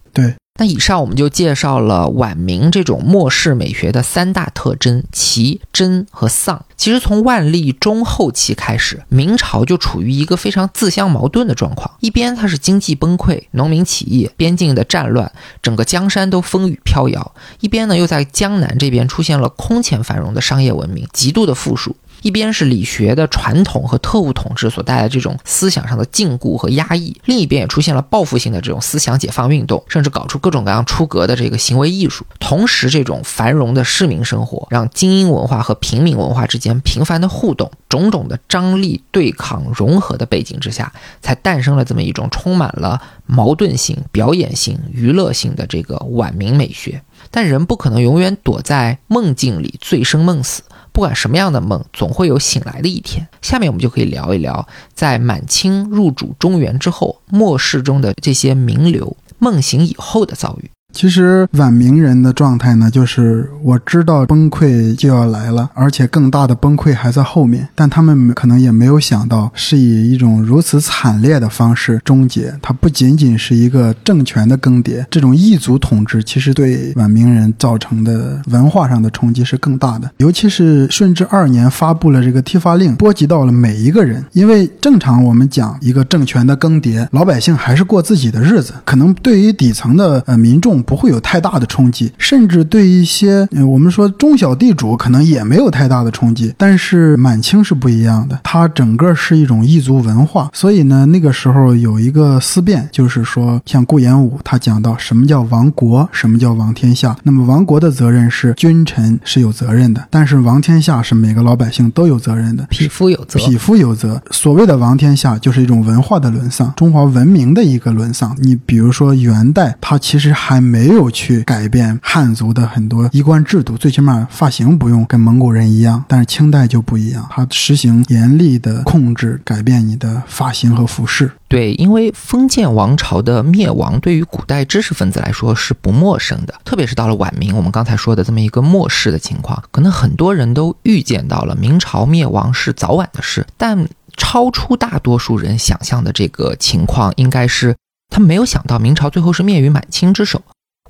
[SPEAKER 1] 那以上我们就介绍了晚明这种末世美学的三大特征：奇、真和丧。其实从万历中后期开始，明朝就处于一个非常自相矛盾的状况。一边它是经济崩溃、农民起义、边境的战乱，整个江山都风雨飘摇；一边呢，又在江南这边出现了空前繁荣的商业文明，极度的富庶。一边是理学的传统和特务统治所带来的这种思想上的禁锢和压抑，另一边也出现了报复性的这种思想解放运动，甚至搞出各种各样出格的这个行为艺术。同时，这种繁荣的市民生活让精英文化和平民文化之间频繁的互动，种种的张力、对抗、融合的背景之下，才诞生了这么一种充满了矛盾性、表演性、娱乐性的这个晚明美学。但人不可能永远躲在梦境里醉生梦死。不管什么样的梦，总会有醒来的一天。下面我们就可以聊一聊，在满清入主中原之后，末世中的这些名流梦醒以后的遭遇。
[SPEAKER 2] 其实晚明人的状态呢，就是我知道崩溃就要来了，而且更大的崩溃还在后面，但他们可能也没有想到是以一种如此惨烈的方式终结。它不仅仅是一个政权的更迭，这种异族统治其实对晚明人造成的文化上的冲击是更大的。尤其是顺治二年发布了这个剃发令，波及到了每一个人。因为正常我们讲一个政权的更迭，老百姓还是过自己的日子，可能对于底层的呃民众。不会有太大的冲击，甚至对一些、呃、我们说中小地主可能也没有太大的冲击。但是满清是不一样的，它整个是一种异族文化，所以呢，那个时候有一个思辨，就是说，像顾炎武他讲到什么叫亡国，什么叫亡天下。那么亡国的责任是君臣是有责任的，但是亡天下是每个老百姓都有责任的，
[SPEAKER 1] 匹夫有责。
[SPEAKER 2] 匹夫有责。所谓的亡天下，就是一种文化的沦丧，中华文明的一个沦丧。你比如说元代，它其实还没有去改变汉族的很多衣冠制度，最起码发型不用跟蒙古人一样。但是清代就不一样，它实行严厉的控制，改变你的发型和服饰。
[SPEAKER 1] 对，因为封建王朝的灭亡对于古代知识分子来说是不陌生的，特别是到了晚明，我们刚才说的这么一个末世的情况，可能很多人都预见到了明朝灭亡是早晚的事，但超出大多数人想象的这个情况，应该是他没有想到明朝最后是灭于满清之手。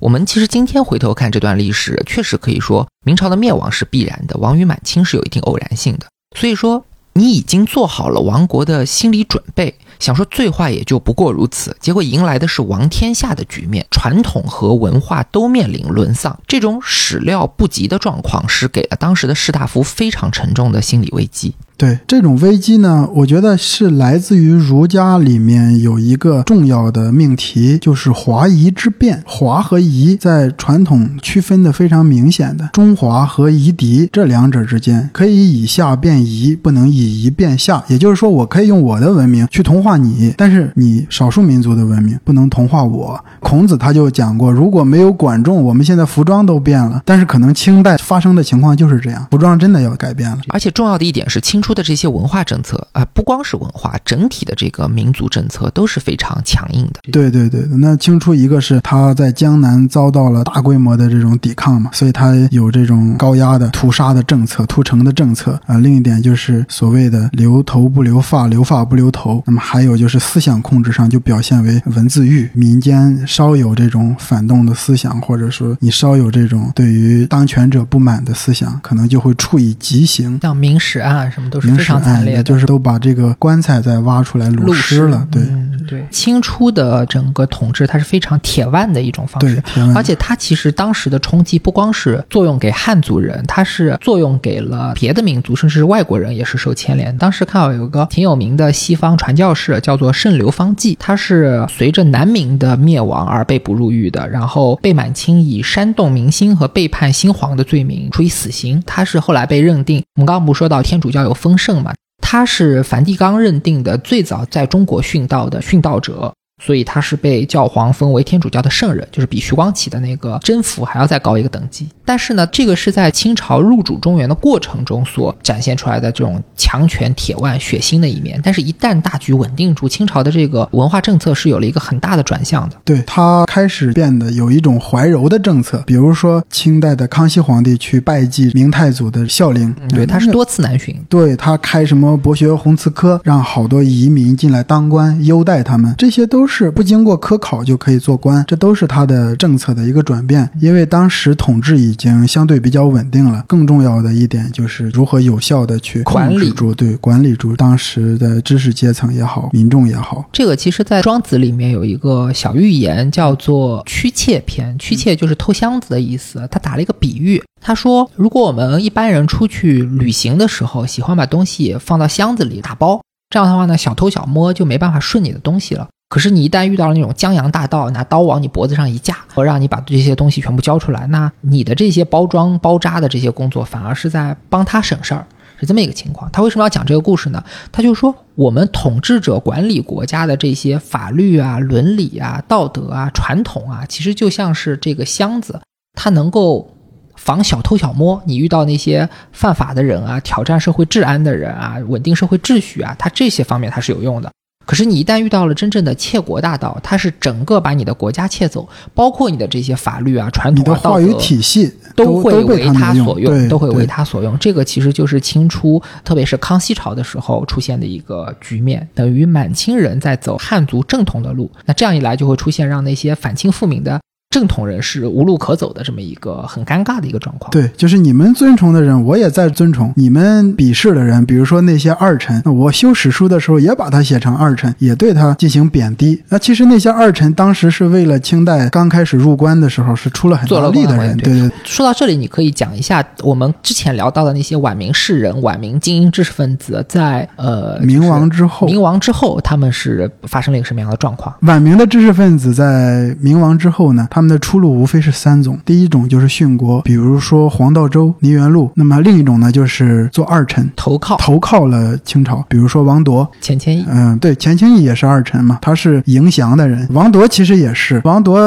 [SPEAKER 1] 我们其实今天回头看这段历史，确实可以说明朝的灭亡是必然的，亡于满清是有一定偶然性的。所以说，你已经做好了亡国的心理准备，想说最坏也就不过如此，结果迎来的是亡天下的局面，传统和文化都面临沦丧。这种始料不及的状况，是给了当时的士大夫非常沉重的心理危机。
[SPEAKER 2] 对这种危机呢，我觉得是来自于儒家里面有一个重要的命题，就是华夷之辩。华和夷在传统区分的非常明显的，中华和夷狄这两者之间，可以以下变夷，不能以夷变下。也就是说，我可以用我的文明去同化你，但是你少数民族的文明不能同化我。孔子他就讲过，如果没有管仲，我们现在服装都变了。但是可能清代发生的情况就是这样，服装真的要改变了。
[SPEAKER 1] 而且重要的一点是，清初的这些文化政策啊，不光是文化，整体的这个民族政策都是非常强硬的。
[SPEAKER 2] 对对对，那清初一个是他在江南遭到了大规模的这种抵抗嘛，所以他有这种高压的屠杀的政策、屠城的政策啊。另一点就是所谓的留头不留发，留发不留头。那么还有就是思想控制上就表现为文字狱，民间稍有这种反动的思想，或者说你稍有这种对于当权者不满的思想，可能就会处以极刑。
[SPEAKER 1] 像明史案什么都是非常惨烈的，
[SPEAKER 2] 就是都把这个棺材再挖出来
[SPEAKER 1] 卤
[SPEAKER 2] 尸了。对
[SPEAKER 1] 对，清初的整个统治它是非常铁腕的一种方式，而且它其实当时的冲击不光是作用给汉族人，它是作用给了别的民族，甚至是外国人也是受牵连。当时看到有个挺有名的西方传教士叫做圣流芳济，他是随着南明的灭亡而被捕入狱的，然后被满清以煽动民心和背叛新皇的罪名处以死刑。他是后来被认定，我们刚刚不说到天主教有丰盛嘛？他是梵蒂冈认定的最早在中国殉道的殉道者。所以他是被教皇封为天主教的圣人，就是比徐光启的那个真福还要再高一个等级。但是呢，这个是在清朝入主中原的过程中所展现出来的这种强权铁腕、血腥的一面。但是，一旦大局稳定住，清朝的这个文化政策是有了一个很大的转向的。
[SPEAKER 2] 对他开始变得有一种怀柔的政策，比如说清代的康熙皇帝去拜祭明太祖的孝陵，
[SPEAKER 1] 对他是多次南巡，
[SPEAKER 2] 对他开什么博学鸿词科，让好多移民进来当官，优待他们，这些都是。是不经过科考就可以做官，这都是他的政策的一个转变。因为当时统治已经相对比较稳定了，更重要的一点就是如何有效的去
[SPEAKER 1] 管理
[SPEAKER 2] 住，对管理住当时的知识阶层也好，民众也好。
[SPEAKER 1] 这个其实，在庄子里面有一个小寓言，叫做“驱窃篇”。驱窃就是偷箱子的意思。他打了一个比喻，他说，如果我们一般人出去旅行的时候，喜欢把东西放到箱子里打包，这样的话呢，小偷小摸就没办法顺你的东西了。可是你一旦遇到了那种江洋大盗，拿刀往你脖子上一架，我让你把这些东西全部交出来，那你的这些包装包扎的这些工作，反而是在帮他省事儿，是这么一个情况。他为什么要讲这个故事呢？他就说，我们统治者管理国家的这些法律啊、伦理啊、道德啊、传统啊，其实就像是这个箱子，它能够防小偷小摸。你遇到那些犯法的人啊、挑战社会治安的人啊、稳定社会秩序啊，它这些方面它是有用的。可是你一旦遇到了真正的窃国大盗，他是整个把你的国家窃走，包括你的这些法律啊、传统啊、
[SPEAKER 2] 道德体系
[SPEAKER 1] 都会为
[SPEAKER 2] 他
[SPEAKER 1] 所用，都会为他所用。这个其实就是清初，特别是康熙朝的时候出现的一个局面，等于满清人在走汉族正统的路。那这样一来，就会出现让那些反清复明的。正统人是无路可走的这么一个很尴尬的一个状况。
[SPEAKER 2] 对，就是你们尊崇的人，我也在尊崇；你们鄙视的人，比如说那些二臣，那我修史书的时候也把他写成二臣，也对他进行贬低。那其实那些二臣当时是为了清代刚开始入关的时候是出了很大力的人。对对。
[SPEAKER 1] 说到这里，你可以讲一下我们之前聊到的那些晚明士人、晚明精英知识分子，在呃
[SPEAKER 2] 明亡之后，
[SPEAKER 1] 明亡之后他们是发生了一个什么样的状况？
[SPEAKER 2] 晚明的知识分子在明亡之后呢，他们的出路无非是三种，第一种就是殉国，比如说黄道周、倪元禄；那么另一种呢，就是做二臣，
[SPEAKER 1] 投靠
[SPEAKER 2] 投靠了清朝，比如说王铎、
[SPEAKER 1] 钱谦益。
[SPEAKER 2] 嗯，对，钱谦益也是二臣嘛，他是迎降的人。王铎其实也是，王铎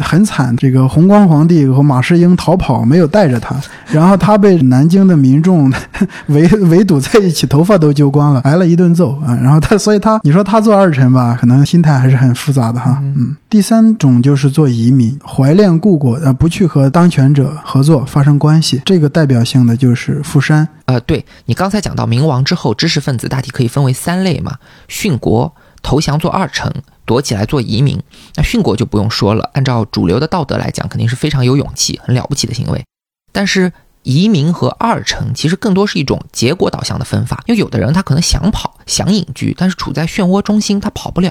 [SPEAKER 2] 很惨，这个弘光皇帝和马士英逃跑，没有带着他，然后他被南京的民众 [LAUGHS] 围围堵在一起，头发都揪光了，挨了一顿揍啊。然后他，所以他，你说他做二臣吧，可能心态还是很复杂的哈。嗯，第三种就是做移民。怀恋故国，呃，不去和当权者合作发生关系，这个代表性的就是富山。
[SPEAKER 1] 呃，对你刚才讲到明亡之后，知识分子大体可以分为三类嘛：殉国、投降做二臣、躲起来做移民。那殉国就不用说了，按照主流的道德来讲，肯定是非常有勇气、很了不起的行为。但是移民和二臣其实更多是一种结果导向的分法，因为有的人他可能想跑想隐居，但是处在漩涡中心，他跑不了；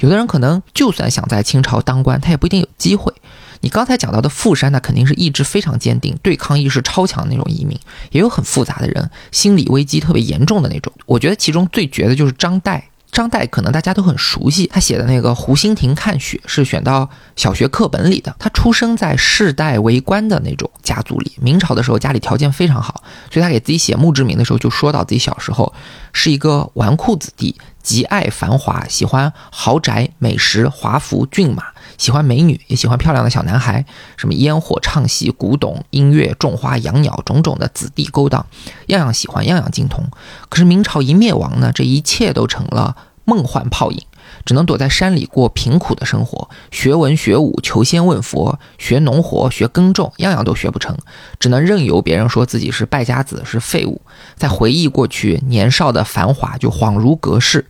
[SPEAKER 1] 有的人可能就算想在清朝当官，他也不一定有机会。你刚才讲到的富山，那肯定是意志非常坚定、对抗意识超强的那种移民，也有很复杂的人，心理危机特别严重的那种。我觉得其中最绝的就是张岱。张岱可能大家都很熟悉，他写的那个《湖心亭看雪》是选到小学课本里的。他出生在世代为官的那种家族里，明朝的时候家里条件非常好，所以他给自己写墓志铭的时候就说到自己小时候是一个纨绔子弟，极爱繁华，喜欢豪宅、美食、华服、骏马。喜欢美女，也喜欢漂亮的小男孩，什么烟火唱戏、古董音乐、种花养鸟，种种的子弟勾当，样样喜欢，样样精通。可是明朝一灭亡呢，这一切都成了梦幻泡影，只能躲在山里过贫苦的生活，学文学武，求仙问佛，学农活，学耕种，样样都学不成，只能任由别人说自己是败家子，是废物。在回忆过去年少的繁华，就恍如隔世。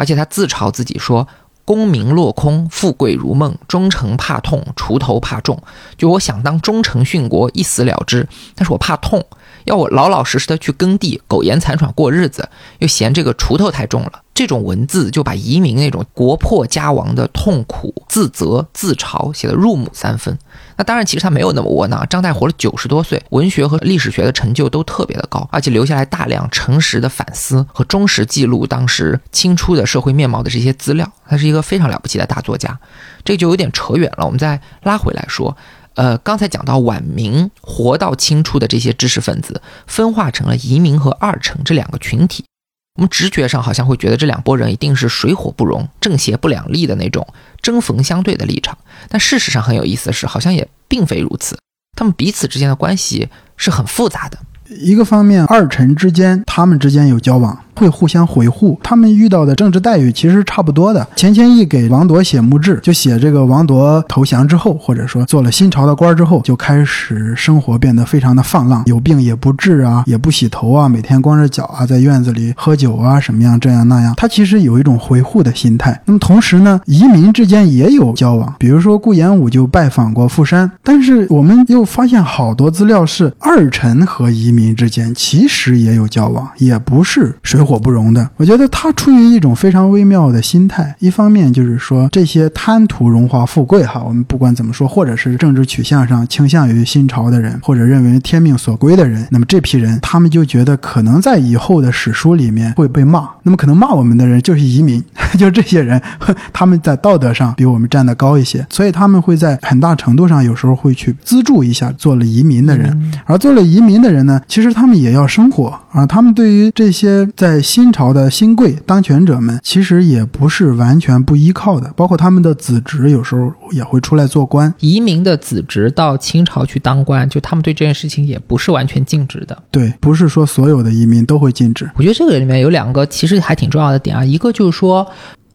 [SPEAKER 1] 而且他自嘲自己说。功名落空，富贵如梦，忠诚怕痛，锄头怕重。就我想当忠臣殉国，一死了之，但是我怕痛，要我老老实实的去耕地，苟延残喘过日子，又嫌这个锄头太重了。这种文字就把移民那种国破家亡的痛苦、自责、自嘲写得入木三分。那当然，其实他没有那么窝囊。张岱活了九十多岁，文学和历史学的成就都特别的高，而且留下来大量诚实的反思和忠实记录当时清初的社会面貌的这些资料。他是一个非常了不起的大作家。这就有点扯远了，我们再拉回来说。呃，刚才讲到晚明活到清初的这些知识分子，分化成了移民和二臣这两个群体。我们直觉上好像会觉得这两拨人一定是水火不容、正邪不两立的那种针锋相对的立场，但事实上很有意思的是，好像也并非如此，他们彼此之间的关系是很复杂的。
[SPEAKER 2] 一个方面，二臣之间他们之间有交往。会互相回护，他们遇到的政治待遇其实差不多的。钱谦益给王铎写墓志，就写这个王铎投降之后，或者说做了新朝的官之后，就开始生活变得非常的放浪，有病也不治啊，也不洗头啊，每天光着脚啊，在院子里喝酒啊，什么样这样那样。他其实有一种回护的心态。那么同时呢，移民之间也有交往，比如说顾炎武就拜访过富山，但是我们又发现好多资料是二臣和移民之间其实也有交往，也不是水火。火不容的，我觉得他出于一种非常微妙的心态。一方面就是说，这些贪图荣华富贵哈，我们不管怎么说，或者是政治取向上倾向于新朝的人，或者认为天命所归的人，那么这批人他们就觉得可能在以后的史书里面会被骂。那么可能骂我们的人就是移民，[LAUGHS] 就是这些人，他们在道德上比我们站得高一些，所以他们会在很大程度上有时候会去资助一下做了移民的人。而做了移民的人呢，其实他们也要生活啊，他们对于这些在新朝的新贵当权者们，其实也不是完全不依靠的，包括他们的子侄，有时候也会出来做官。
[SPEAKER 1] 移民的子侄到清朝去当官，就他们对这件事情也不是完全禁止的。
[SPEAKER 2] 对，不是说所有的移民都会禁止。
[SPEAKER 1] 我觉得这个里面有两个其实还挺重要的点啊，一个就是说。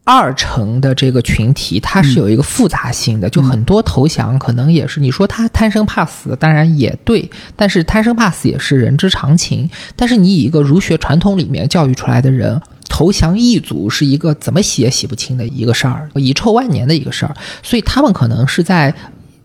[SPEAKER 1] 二成的这个群体，它是有一个复杂性的，就很多投降可能也是你说他贪生怕死，当然也对，但是贪生怕死也是人之常情。但是你以一个儒学传统里面教育出来的人，投降异族是一个怎么洗也洗不清的一个事儿，遗臭万年的一个事儿，所以他们可能是在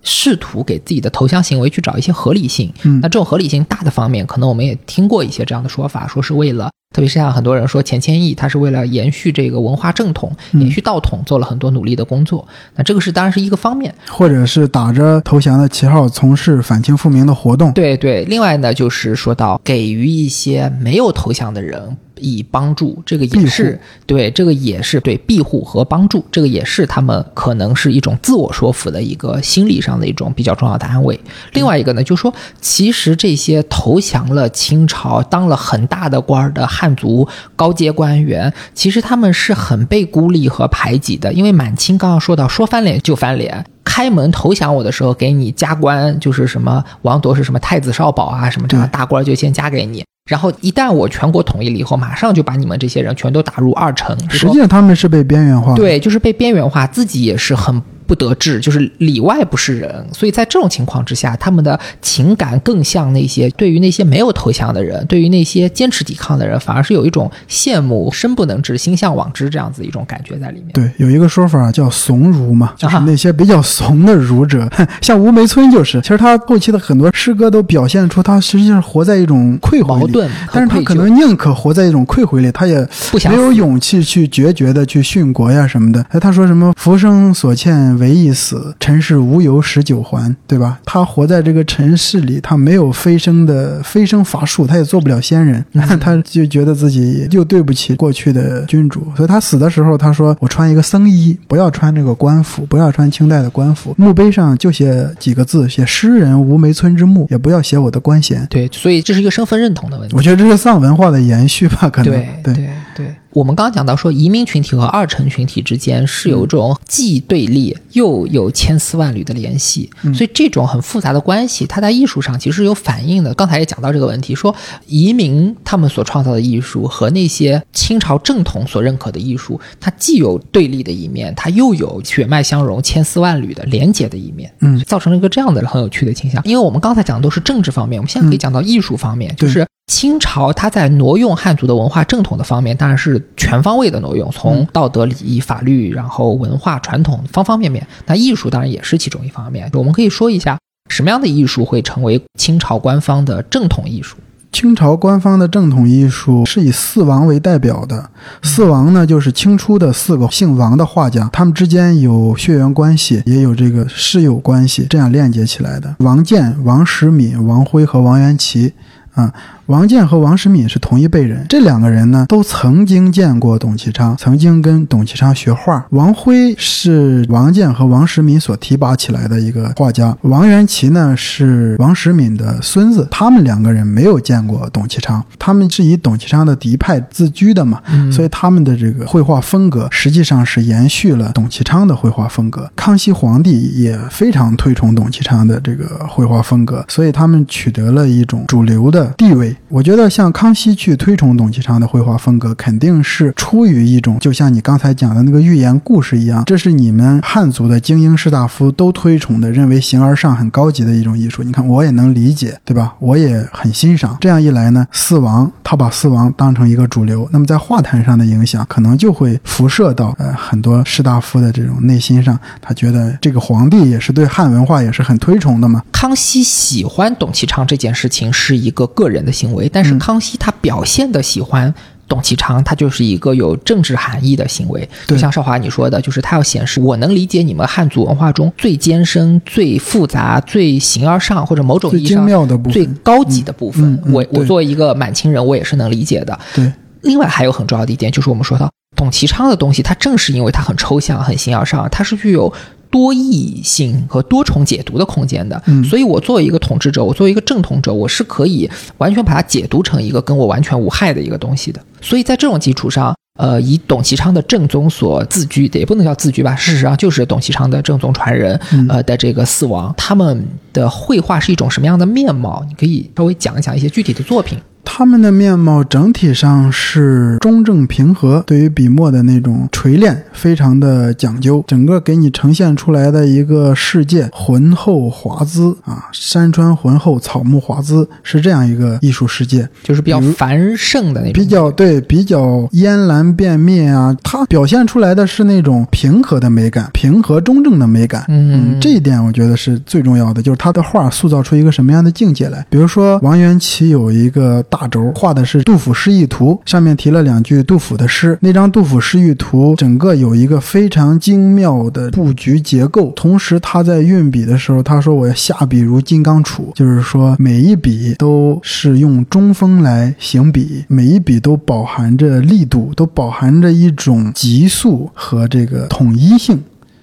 [SPEAKER 1] 试图给自己的投降行为去找一些合理性。那这种合理性大的方面，可能我们也听过一些这样的说法，说是为了。特别是像很多人说钱谦益，他是为了延续这个文化正统、延续道统，做了很多努力的工作。那这个是当然是一个方面，
[SPEAKER 2] 或者是打着投降的旗号从事反清复明的活动。
[SPEAKER 1] 对对，另外呢，就是说到给予一些没有投降的人。以帮助，这个也是对，这个也是对庇护和帮助，这个也是他们可能是一种自我说服的一个心理上的一种比较重要的安慰。另外一个呢，就是说，其实这些投降了清朝、当了很大的官的汉族高阶官员，其实他们是很被孤立和排挤的。因为满清刚刚说到，说翻脸就翻脸，开门投降我的时候给你加官，就是什么王铎是什么太子少保啊，什么这样大官就先加给你。然后一旦我全国统一了以后，马上就把你们这些人全都打入二层。
[SPEAKER 2] 实际上他们是被边缘化，
[SPEAKER 1] 对，就是被边缘化，自己也是很。不得志，就是里外不是人。所以在这种情况之下，他们的情感更像那些对于那些没有投降的人，对于那些坚持抵抗的人，反而是有一种羡慕、身不能至、心向往之这样子一种感觉在里面。
[SPEAKER 2] 对，有一个说法叫“怂儒”嘛，就是
[SPEAKER 1] 啊
[SPEAKER 2] 那些比较怂的儒者，[LAUGHS] 像吴梅村就是。其实他后期的很多诗歌都表现出他实际上活在一种愧悔里，
[SPEAKER 1] 矛盾
[SPEAKER 2] 但是他可能宁可活在一种愧悔里，他也
[SPEAKER 1] 不想
[SPEAKER 2] 没有勇气去决绝的去殉国呀什么的。哎，他说什么“浮生所欠唯一死，尘世无由十九还”，对吧？他活在这个尘世里，他没有飞升的飞升法术，他也做不了仙人，[LAUGHS] 他就觉得自己又对不起过去的君主，所以他死的时候他说：“我穿一个僧衣，不要穿这个官服，不要穿清代的官服，墓碑上就写几个字，写诗人吴梅村之墓，也不要写我的官衔。”
[SPEAKER 1] 对，所以这是一个身份认同的问题。
[SPEAKER 2] 我觉得这是丧文化的延续吧，可能
[SPEAKER 1] 对
[SPEAKER 2] 对
[SPEAKER 1] 对对，我们刚刚讲到说，移民群体和二层群体之间是有种既对立又有千丝万缕的联系，所以这种很复杂的关系，它在艺术上其实有反映的。刚才也讲到这个问题，说移民他们所创造的艺术和那些清朝正统所认可的艺术，它既有对立的一面，它又有血脉相融、千丝万缕的连结的一面，
[SPEAKER 2] 嗯，
[SPEAKER 1] 造成了一个这样的很有趣的倾向。因为我们刚才讲的都是政治方面，我们现在可以讲到艺术方面，就是。清朝它在挪用汉族的文化正统的方面，当然是全方位的挪用，从道德、礼仪、法律，然后文化传统方方面面。那艺术当然也是其中一方面。我们可以说一下，什么样的艺术会成为清朝官方的正统艺术？
[SPEAKER 2] 清朝官方的正统艺术是以四王为代表的，四王呢就是清初的四个姓王的画家，他们之间有血缘关系，也有这个师友关系，这样链接起来的。王建、王时敏、王辉和王元祁。啊，王建和王时敏是同一辈人，这两个人呢都曾经见过董其昌，曾经跟董其昌学画。王辉是王建和王时敏所提拔起来的一个画家，王元祁呢是王时敏的孙子，他们两个人没有见过董其昌，他们是以董其昌的嫡派自居的嘛，所以他们的这个绘画风格实际上是延续了董其昌的绘画风格。康熙皇帝也非常推崇董其昌的这个绘画风格，所以他们取得了一种主流的地位。我觉得像康熙去推崇董其昌的绘画风格，肯定是出于一种，就像你刚才讲的那个寓言故事一样，这是你们汉族的精英士大夫都推崇的，认为形而上很高级的一种艺术。你看，我也能理解，对吧？我也很欣赏。这样一来呢，四王他把四王当成一个主流，那么在画坛上的影响，可能就会辐射到呃很多士大夫的这种内心上。他觉得这个皇帝也是对汉文化也是很推崇的嘛。
[SPEAKER 1] 康熙喜欢董其昌这件事情是一个个人的行为，但是康熙他表现的喜欢。董其昌，他就是一个有政治含义的行为，就
[SPEAKER 2] 对
[SPEAKER 1] 像少华你说的，就是他要显示我能理解你们汉族文化中最艰深、最复杂、最形而上或者某种意义上
[SPEAKER 2] 妙的部分
[SPEAKER 1] 最高级的部分。
[SPEAKER 2] 嗯嗯
[SPEAKER 1] 我我作为一个满清人，我也是能理解的。
[SPEAKER 2] 对，
[SPEAKER 1] 另外还有很重要的一点，就是我们说到董其昌的东西，它正是因为它很抽象、很形而上，它是具有多义性和多重解读的空间的。
[SPEAKER 2] 嗯
[SPEAKER 1] 所以我作为一个统治者，我作为一个正统者，我是可以完全把它解读成一个跟我完全无害的一个东西的。所以在这种基础上。呃，以董其昌的正宗所自居的，也不能叫自居吧，事实上就是董其昌的正宗传人，
[SPEAKER 2] 嗯
[SPEAKER 1] 呃的这个四王，他们的绘画是一种什么样的面貌？你可以稍微讲一讲一些具体的作品。
[SPEAKER 2] 他们的面貌整体上是中正平和，对于笔墨的那种锤炼非常的讲究，整个给你呈现出来的一个世界浑厚华滋啊，山川浑厚，草木华滋，是这样一个艺术世界，
[SPEAKER 1] 就是比较繁盛的那种，
[SPEAKER 2] 比较对，比较烟蓝变灭啊，它表现出来的是那种平和的美感，平和中正的美感。
[SPEAKER 1] 嗯
[SPEAKER 2] 这一点我觉得是最重要的，就是他的画塑造出一个什么样的境界来。比如说王元祁有一个大轴，画的是杜甫诗意图，上面提了两句杜甫的诗。那张杜甫诗意图整个有一个非常精妙的布局结构，同时他在运笔的时候，他说我要下笔如金刚杵，就是说每一笔都是用中锋来行笔，每一笔都饱含着力度，都饱含着一种急速和这个统一性。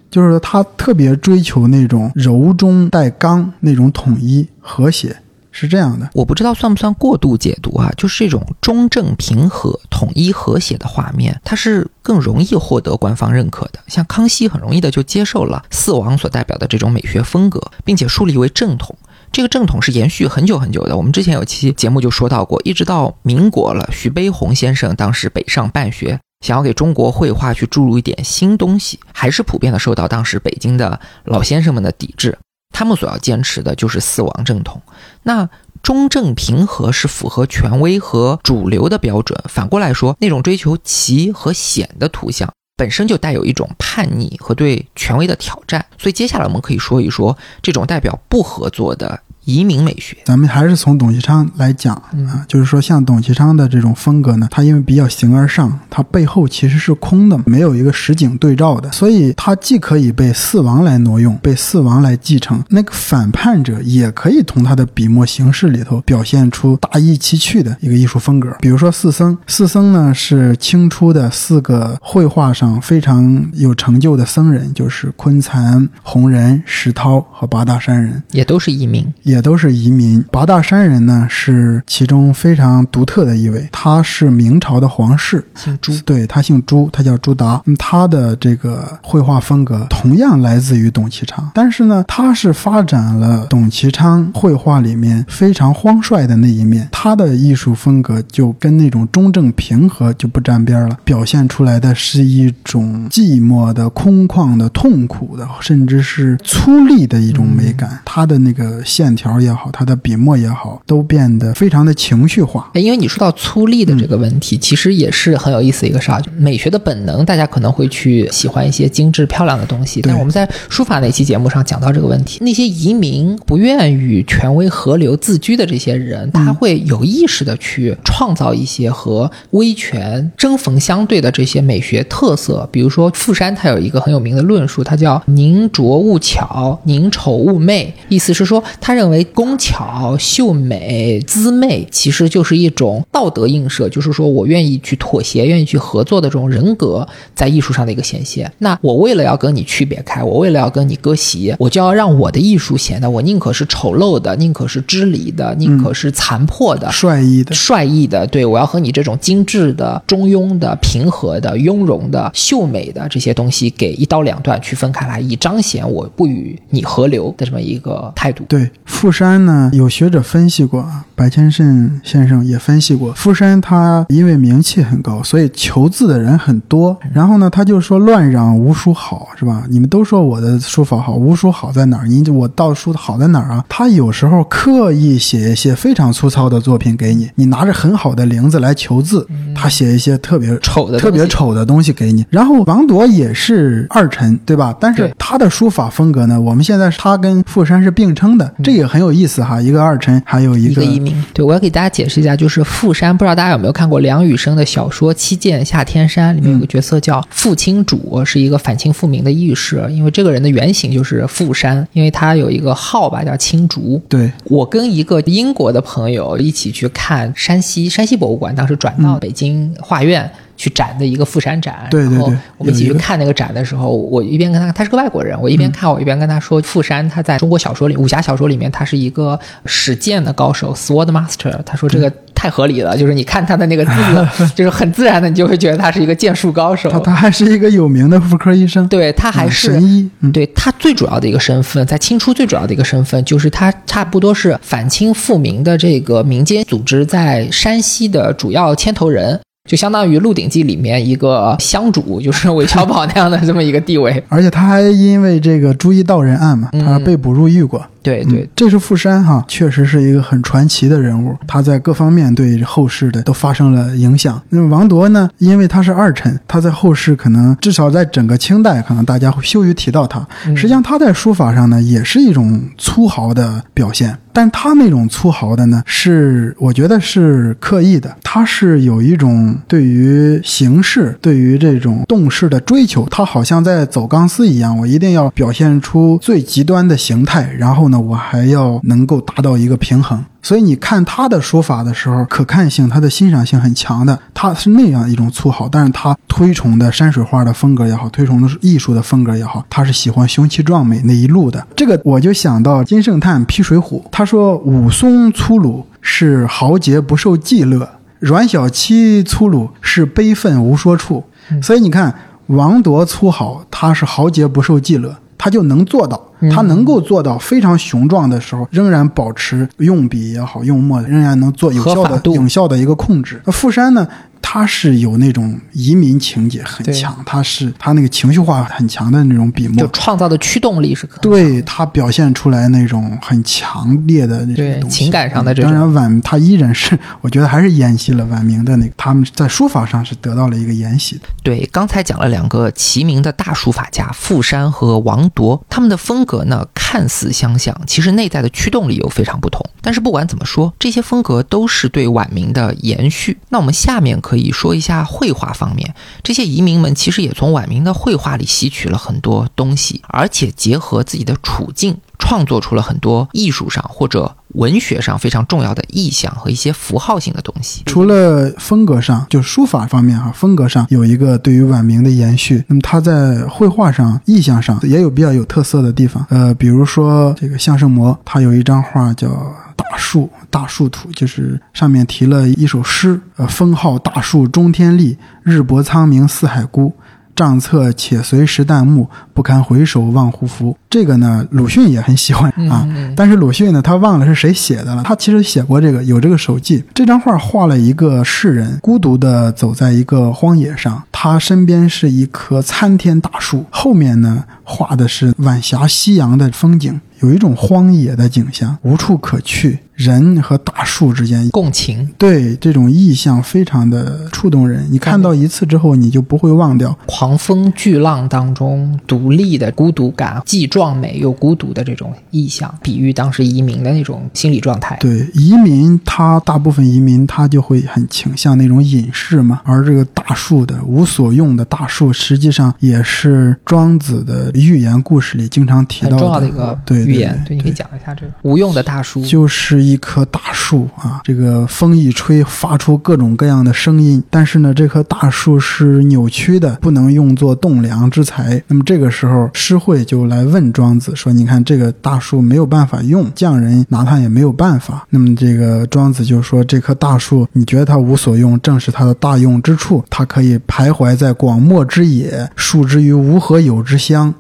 [SPEAKER 2] 就是他特别追求那种柔中带刚，那种统一和谐，是这样的。
[SPEAKER 1] 我不知道算不算过度解读啊，就是这种中正平和、统一和谐的画面，它是更容易获得官方认可的。像康熙很容易的就接受了四王所代表的这种美学风格，并且树立为正统。这个正统是延续很久很久的，我们之前有期节目就说到过，一直到民国了，徐悲鸿先生当时北上办学，想要给中国绘画去注入一点新东西，还是普遍的受到当时北京的老先生们的抵制。他们所要坚持的就是四王正统。那中正平和是符合权威和主流的标准。反过来说，那种追求奇和险的图像，本身就带有一种叛逆和对权威的挑战。所以接下来我们可以说一说这种代表不合作的。移民美学，
[SPEAKER 2] 咱们还是从董其昌来讲啊，就是说像董其昌的这种风格呢，他因为比较形而上，他背后其实是空的，没有一个实景对照的，所以他既可以被四王来挪用，被四王来继承，那个反叛者也可以从他的笔墨形式里头表现出大异其趣的一个艺术风格。比如说四僧，四僧呢是清初的四个绘画上非常有成就的僧人，就是昆蚕、弘仁、石涛和八大山人，
[SPEAKER 1] 也都是移民，
[SPEAKER 2] 也。也都是移民。八大山人呢，是其中非常独特的一位。他是明朝的皇室，
[SPEAKER 1] 姓朱。
[SPEAKER 2] 对他姓朱，他叫朱达。他的这个绘画风格同样来自于董其昌，但是呢，他是发展了董其昌绘画里面非常荒率的那一面。他的艺术风格就跟那种中正平和就不沾边了，表现出来的是一种寂寞的、空旷的、痛苦的，甚至是粗粝的一种美感。他的那个线条。条也好，他的笔墨也好，都变得非常的情绪化。
[SPEAKER 1] 因为你说到粗粝的这个问题，其实也是很有意思的一个事儿。美学的本能，大家可能会去喜欢一些精致漂亮的东西。但是我们在书法那期节目上讲到这个问题，那些移民不愿与权威河流自居的这些人，他会有意识的去创造一些和威权针锋相对的这些美学特色。比如说傅山，他有一个很有名的论述，他叫“宁拙勿巧，宁丑勿媚”，意思是说，他认为。工巧秀美姿媚，其实就是一种道德映射，就是说我愿意去妥协、愿意去合作的这种人格在艺术上的一个显现。那我为了要跟你区别开，我为了要跟你割席，我就要让我的艺术显得我宁可是丑陋的，宁可是支离的，宁可是残破的、
[SPEAKER 2] 帅意的、
[SPEAKER 1] 帅意的。对我要和你这种精致的、中庸的、平和的、雍容的、秀美的这些东西给一刀两断，区分开来，以彰显我不与你合流的这么一个态度。
[SPEAKER 2] 对。富山呢，有学者分析过啊，白千慎先生也分析过。富山他因为名气很高，所以求字的人很多。然后呢，他就说乱嚷吴书好，是吧？你们都说我的书法好，吴书好在哪儿？你我道书好在哪儿啊？他有时候刻意写一些非常粗糙的作品给你，你拿着很好的灵子来求字，他写一些特别
[SPEAKER 1] 丑的、
[SPEAKER 2] 特别丑的东西给你。然后王铎也是二臣，对吧？但是他的书法风格呢，我们现在他跟富山是并称的，这也。很有意思哈，一个二臣，还有
[SPEAKER 1] 一
[SPEAKER 2] 个
[SPEAKER 1] 移民。对我要给大家解释一下，就是富山，不知道大家有没有看过梁羽生的小说《七剑下天山》，里面有个角色叫傅青主，是一个反清复明的义士。因为这个人的原型就是富山，因为他有一个号吧叫青竹。
[SPEAKER 2] 对
[SPEAKER 1] 我跟一个英国的朋友一起去看山西山西博物馆，当时转到北京画院。去展的一个富山展，
[SPEAKER 2] 然
[SPEAKER 1] 后我们一起去看那个展的时候，我一边跟他，他是个外国人，我一边看，我一边跟他说，富山他在中国小说里，武侠小说里面，他是一个使剑的高手，sword master。他说这个太合理了，就是你看他的那个字，[LAUGHS] 就是很自然的，你就会觉得他是一个剑术高手。
[SPEAKER 2] 他他还是一个有名的妇科医生，
[SPEAKER 1] 对他还是
[SPEAKER 2] 神医。
[SPEAKER 1] 对他最主要的一个身份，在清初最主要的一个身份，就是他差不多是反清复明的这个民间组织在山西的主要牵头人。就相当于《鹿鼎记》里面一个香主，就是韦小宝那样的这么一个地位，
[SPEAKER 2] 而且他还因为这个朱一道人案嘛，他被捕入狱过。
[SPEAKER 1] 对对，
[SPEAKER 2] 这是富山哈，确实是一个很传奇的人物，他在各方面对后世的都发生了影响。那么王铎呢，因为他是二臣，他在后世可能至少在整个清代，可能大家会羞于提到他。实际上他在书法上呢，也是一种粗豪的表现。但他那种粗豪的呢，是我觉得是刻意的，他是有一种对于形式、对于这种动势的追求，他好像在走钢丝一样，我一定要表现出最极端的形态，然后呢，我还要能够达到一个平衡。所以你看他的说法的时候，可看性、他的欣赏性很强的，他是那样一种粗豪，但是他推崇的山水画的风格也好，推崇的艺术的风格也好，他是喜欢雄奇壮美那一路的。这个我就想到金圣叹批水浒，他说武松粗鲁是豪杰不受伎乐，阮小七粗鲁是悲愤无说处。所以你看王铎粗豪，他是豪杰不受伎乐。他就能做到，他能够做到非常雄壮的时候，仍然保持用笔也好，用墨仍然能做有效的、有效的一个控制。那富山呢，他是有那种移民情节很强，他是他那个情绪化很强的那种笔墨就，
[SPEAKER 1] 创造的驱动力是很
[SPEAKER 2] 对他表现出来那种很强烈的那种东西
[SPEAKER 1] 情感上的这种
[SPEAKER 2] 当然，晚他依然是，我觉得还是沿袭了晚明的那个，他们在书法上是得到了一个沿袭的。
[SPEAKER 1] 对，刚才讲了两个齐名的大书法家傅山和王铎，他们的风格呢看似相像，其实内在的驱动力又非常不同。但是不管怎么说，这些风格都是对晚明的延续。那我们下面可以可以说一下绘画方面，这些移民们其实也从晚明的绘画里吸取了很多东西，而且结合自己的处境，创作出了很多艺术上或者文学上非常重要的意象和一些符号性的东西。
[SPEAKER 2] 除了风格上，就书法方面哈，风格上有一个对于晚明的延续。那么他在绘画上、意象上也有比较有特色的地方。呃，比如说这个相声模，他有一张画叫。大树，大树图，就是上面提了一首诗，呃，封号大树中天立，日薄苍冥四海孤。账侧且随时旦暮，不堪回首望胡服。这个呢，鲁迅也很喜欢啊。
[SPEAKER 1] 嗯
[SPEAKER 2] 但是鲁迅呢，他忘了是谁写的了。他其实写过这个，有这个手记。这张画画了一个士人孤独地走在一个荒野上，他身边是一棵参天大树，后面呢画的是晚霞夕阳的风景，有一种荒野的景象，无处可去，人和大树之间。
[SPEAKER 1] 共情，
[SPEAKER 2] 对这种意象非常的触动人，你看到一次之后，你就不会忘掉。
[SPEAKER 1] 狂风巨浪当中独立的孤独感，既壮美又孤独的这种意象，比喻当时移民的那种心理状态。
[SPEAKER 2] 对移民，他大部分移民他就会很倾向那种隐士嘛，而这个大树的无所用的大树，实际上也是庄子的寓言故事里经常提到的
[SPEAKER 1] 很
[SPEAKER 2] 到
[SPEAKER 1] 重要的一个
[SPEAKER 2] 对
[SPEAKER 1] 寓言，
[SPEAKER 2] 对
[SPEAKER 1] 你可以讲一下这个无用的大树。
[SPEAKER 2] 就是一棵大树啊，这个风一吹，发出各种各样的声音。但是呢，这棵大树是扭曲的，不能用作栋梁之材。那么这个时候，诗会就来问庄子说：“你看这个大树没有办法用，匠人拿它也没有办法。”那么这个庄子就说：“这棵大树，你觉得它无所用，正是它的大用之处。它可以徘徊在广漠之野，树之于无何有之乡。”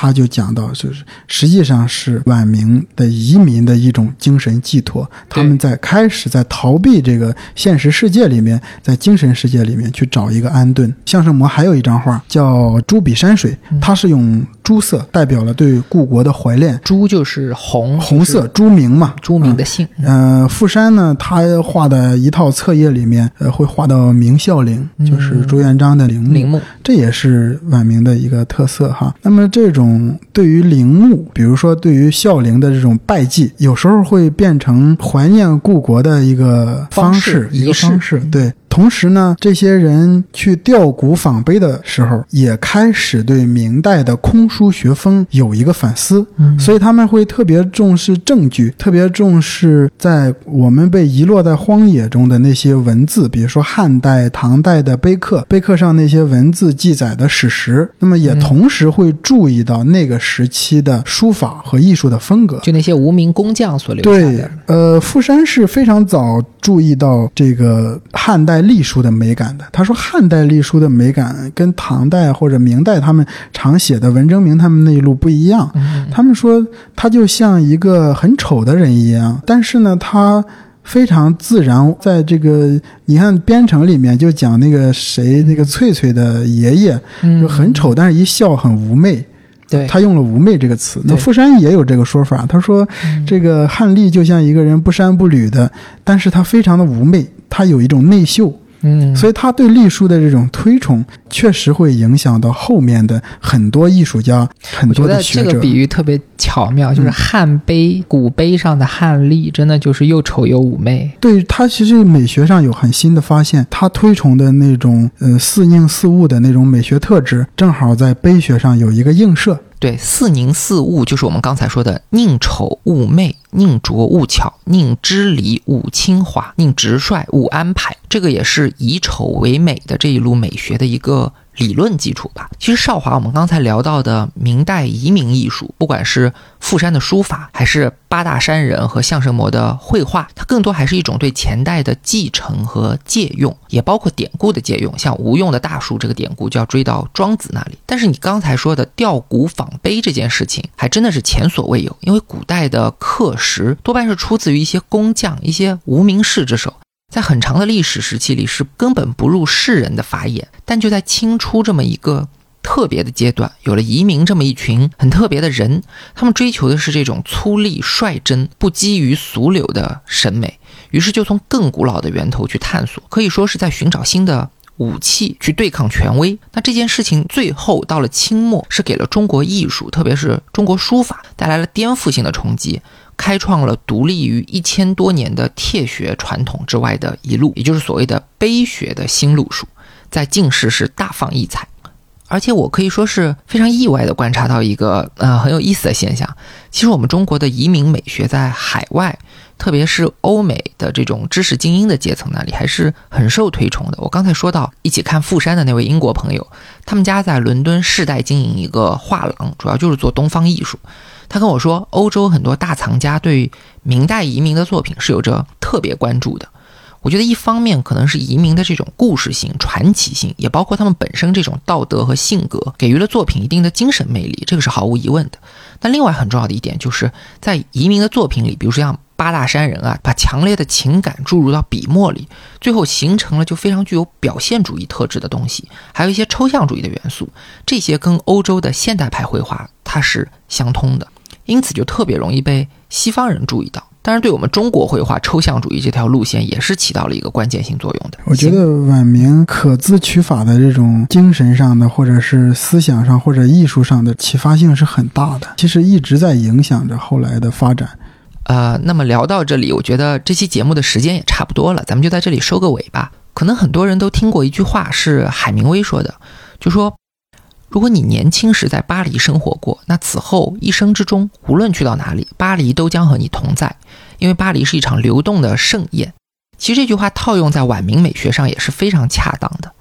[SPEAKER 2] 他就讲到，就是实际上是晚明的移民的一种精神寄托，他们在开始在逃避这个现实世界里面，在精神世界里面去找一个安顿。相声模还有一张画叫《朱笔山水》，它是用朱色代表了对故国的怀恋，
[SPEAKER 1] 朱就是红，
[SPEAKER 2] 红色朱明嘛，
[SPEAKER 1] 朱明的姓。
[SPEAKER 2] 呃，傅山呢，他画的一套册页里面，呃，会画到明孝陵，就是朱元璋的陵墓，
[SPEAKER 1] 陵墓
[SPEAKER 2] 这也是晚明的一个特色哈。那么这种对于陵墓，比如说对于孝陵的这种拜祭，有时候会变成怀念故国的一个方式，
[SPEAKER 1] 方式
[SPEAKER 2] 一个方式。对，同时呢，这些人去吊古仿碑的时候，也开始对明代的空书学风有一个反思，
[SPEAKER 1] 嗯。
[SPEAKER 2] 所以他们会特别重视证据，特别重视在我们被遗落在荒野中的那些文字，比如说汉代、唐代的碑刻，碑刻上那些文字记载的史实，那么也同时会注意到那个时期的书法和艺术的风格。
[SPEAKER 1] 就那些无名工匠所留下
[SPEAKER 2] 对
[SPEAKER 1] 的，，
[SPEAKER 2] 呃，富山是非常早注意到这个汉代隶书的美感的。他说，汉代隶书的美感跟唐代或者明代他们常写的文征明他们那一路不一样。他们说，他就像一个很丑的人一样，但是呢，他。非常自然，在这个你看编程里面就讲那个谁，那个翠翠的爷爷，
[SPEAKER 1] 嗯
[SPEAKER 2] 就很丑，但是一笑很妩媚。
[SPEAKER 1] 对，
[SPEAKER 2] 他用了“妩媚”这个词。那
[SPEAKER 1] 对
[SPEAKER 2] 傅山也有这个说法，他说这个汉隶就像一个人不衫不履的，但是他非常的妩媚，他有一种内秀，
[SPEAKER 1] 嗯，
[SPEAKER 2] 所以他对隶书的这种推崇，确实会影响到后面的很多艺术家、很多的学者。
[SPEAKER 1] 这个比喻特别巧妙，就是
[SPEAKER 2] 嗯
[SPEAKER 1] 汉碑、古碑上的汉隶，真的就是又丑又妩媚。
[SPEAKER 2] 对他其实美学上有很新的发现，他推崇的那种呃似硬似物的那种美学特质，正好在碑学上有一个映射。
[SPEAKER 1] 对，似宁似物就是我们刚才说的“宁丑勿媚，宁拙勿巧，宁知礼勿轻华，宁直率勿安排”。这个也是以丑为美的这一路美学的一个理论基础吧。其实少华，我们刚才聊到的明代移民艺术，不管是傅山的书法，还是八大山人和相声模的绘画，它更多还是一种对前代的继承和借用，也包括典故的借用。像无用的大树这个典故，就要追到庄子那里。但是你刚才说的吊古仿碑这件事情，还真的是前所未有，因为古代的刻石多半是出自于一些工匠、一些无名氏之手。在很长的历史时期里是根本不入世人的法眼。但就在清初这么一个特别的阶段，有了移民这么一群很特别的人，他们追求的是这种粗粝、率真、不基于俗流的审美，于是就从更古老的源头去探索，可以说是在寻找新的。武器去对抗权威，那这件事情最后到了清末，是给了中国艺术，特别是中国书法带来了颠覆性的冲击，开创了独立于一千多年的帖学传统之外的一路，也就是所谓的碑学的新路数，在近世是大放异彩。而且我可以说是非常意外的观察到一个呃很有意思的现象，其实我们中国的移民美学在海外。特别是欧美的这种知识精英的阶层那里还是很受推崇的。我刚才说到一起看《富山》的那位英国朋友，他们家在伦敦世代经营一个画廊，主要就是做东方艺术。他跟我说，欧洲很多大藏家对明代移民的作品是有着特别关注的。我觉得一方面可能是移民的这种故事性、传奇性，也包括他们本身这种道德和性格，给予了作品一定的精神魅力，这个是毫无疑问的。但另外很重要的一点，就是在移民的作品里，比如说像。八大山人啊，把强烈的情感注入到笔墨里，最后形成了就非常具有表现主义特质的东西，还有一些抽象主义的元素，这些跟欧洲的现代派绘画它是相通的，因此就特别容易被西方人注意到。当然，对我们中国绘画抽象主义这条路线也是起到了一个关键性作用的。
[SPEAKER 2] 我觉得晚明可自取法的这种精神上的，或者是思想上或者艺术上的启发性是很大的，其实一直在影响着后来的发展。
[SPEAKER 1] 呃，那么聊到这里，我觉得这期节目的时间也差不多了，咱们就在这里收个尾吧。可能很多人都听过一句话，是海明威说的，就说：如果你年轻时在巴黎生活过，那此后一生之中，无论去到哪里，巴黎都将和你同在，因为巴黎是一场流动的盛宴。其实这句话套用在晚明美学上也是非常恰当的。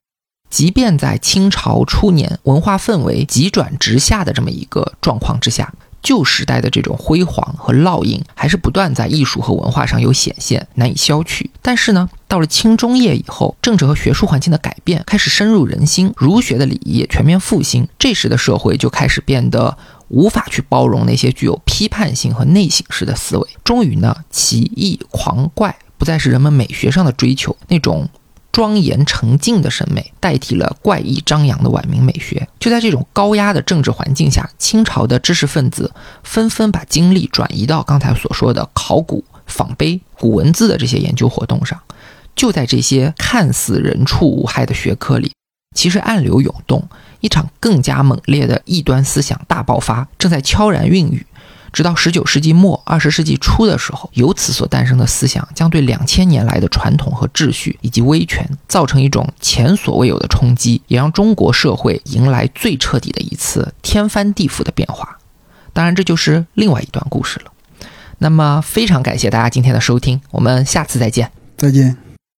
[SPEAKER 1] 即便在清朝初年，文化氛围急转直下的这么一个状况之下。旧时代的这种辉煌和烙印，还是不断在艺术和文化上有显现，难以消去。但是呢，到了清中叶以后，政治和学术环境的改变开始深入人心，儒学的礼仪也全面复兴。这时的社会就开始变得无法去包容那些具有批判性和内省式的思维。终于呢，奇异狂怪不再是人们美学上的追求，那种。庄严沉静的审美代替了怪异张扬的晚明美学。就在这种高压的政治环境下，清朝的知识分子纷纷把精力转移到刚才所说的考古、仿碑、古文字的这些研究活动上。就在这些看似人畜无害的学科里，其实暗流涌动，一场更加猛烈的异端思想大爆发正在悄然孕育。直到十九世纪末、二十世纪初的时候，由此所诞生的思想将对两千年来的传统和秩序以及威权造成一种前所未有的冲击，也让中国社会迎来最彻底的一次天翻地覆的变化。当然，这就是另外一段故事了。那么，非常感谢大家今天的收听，我们下次再见。
[SPEAKER 2] 再见。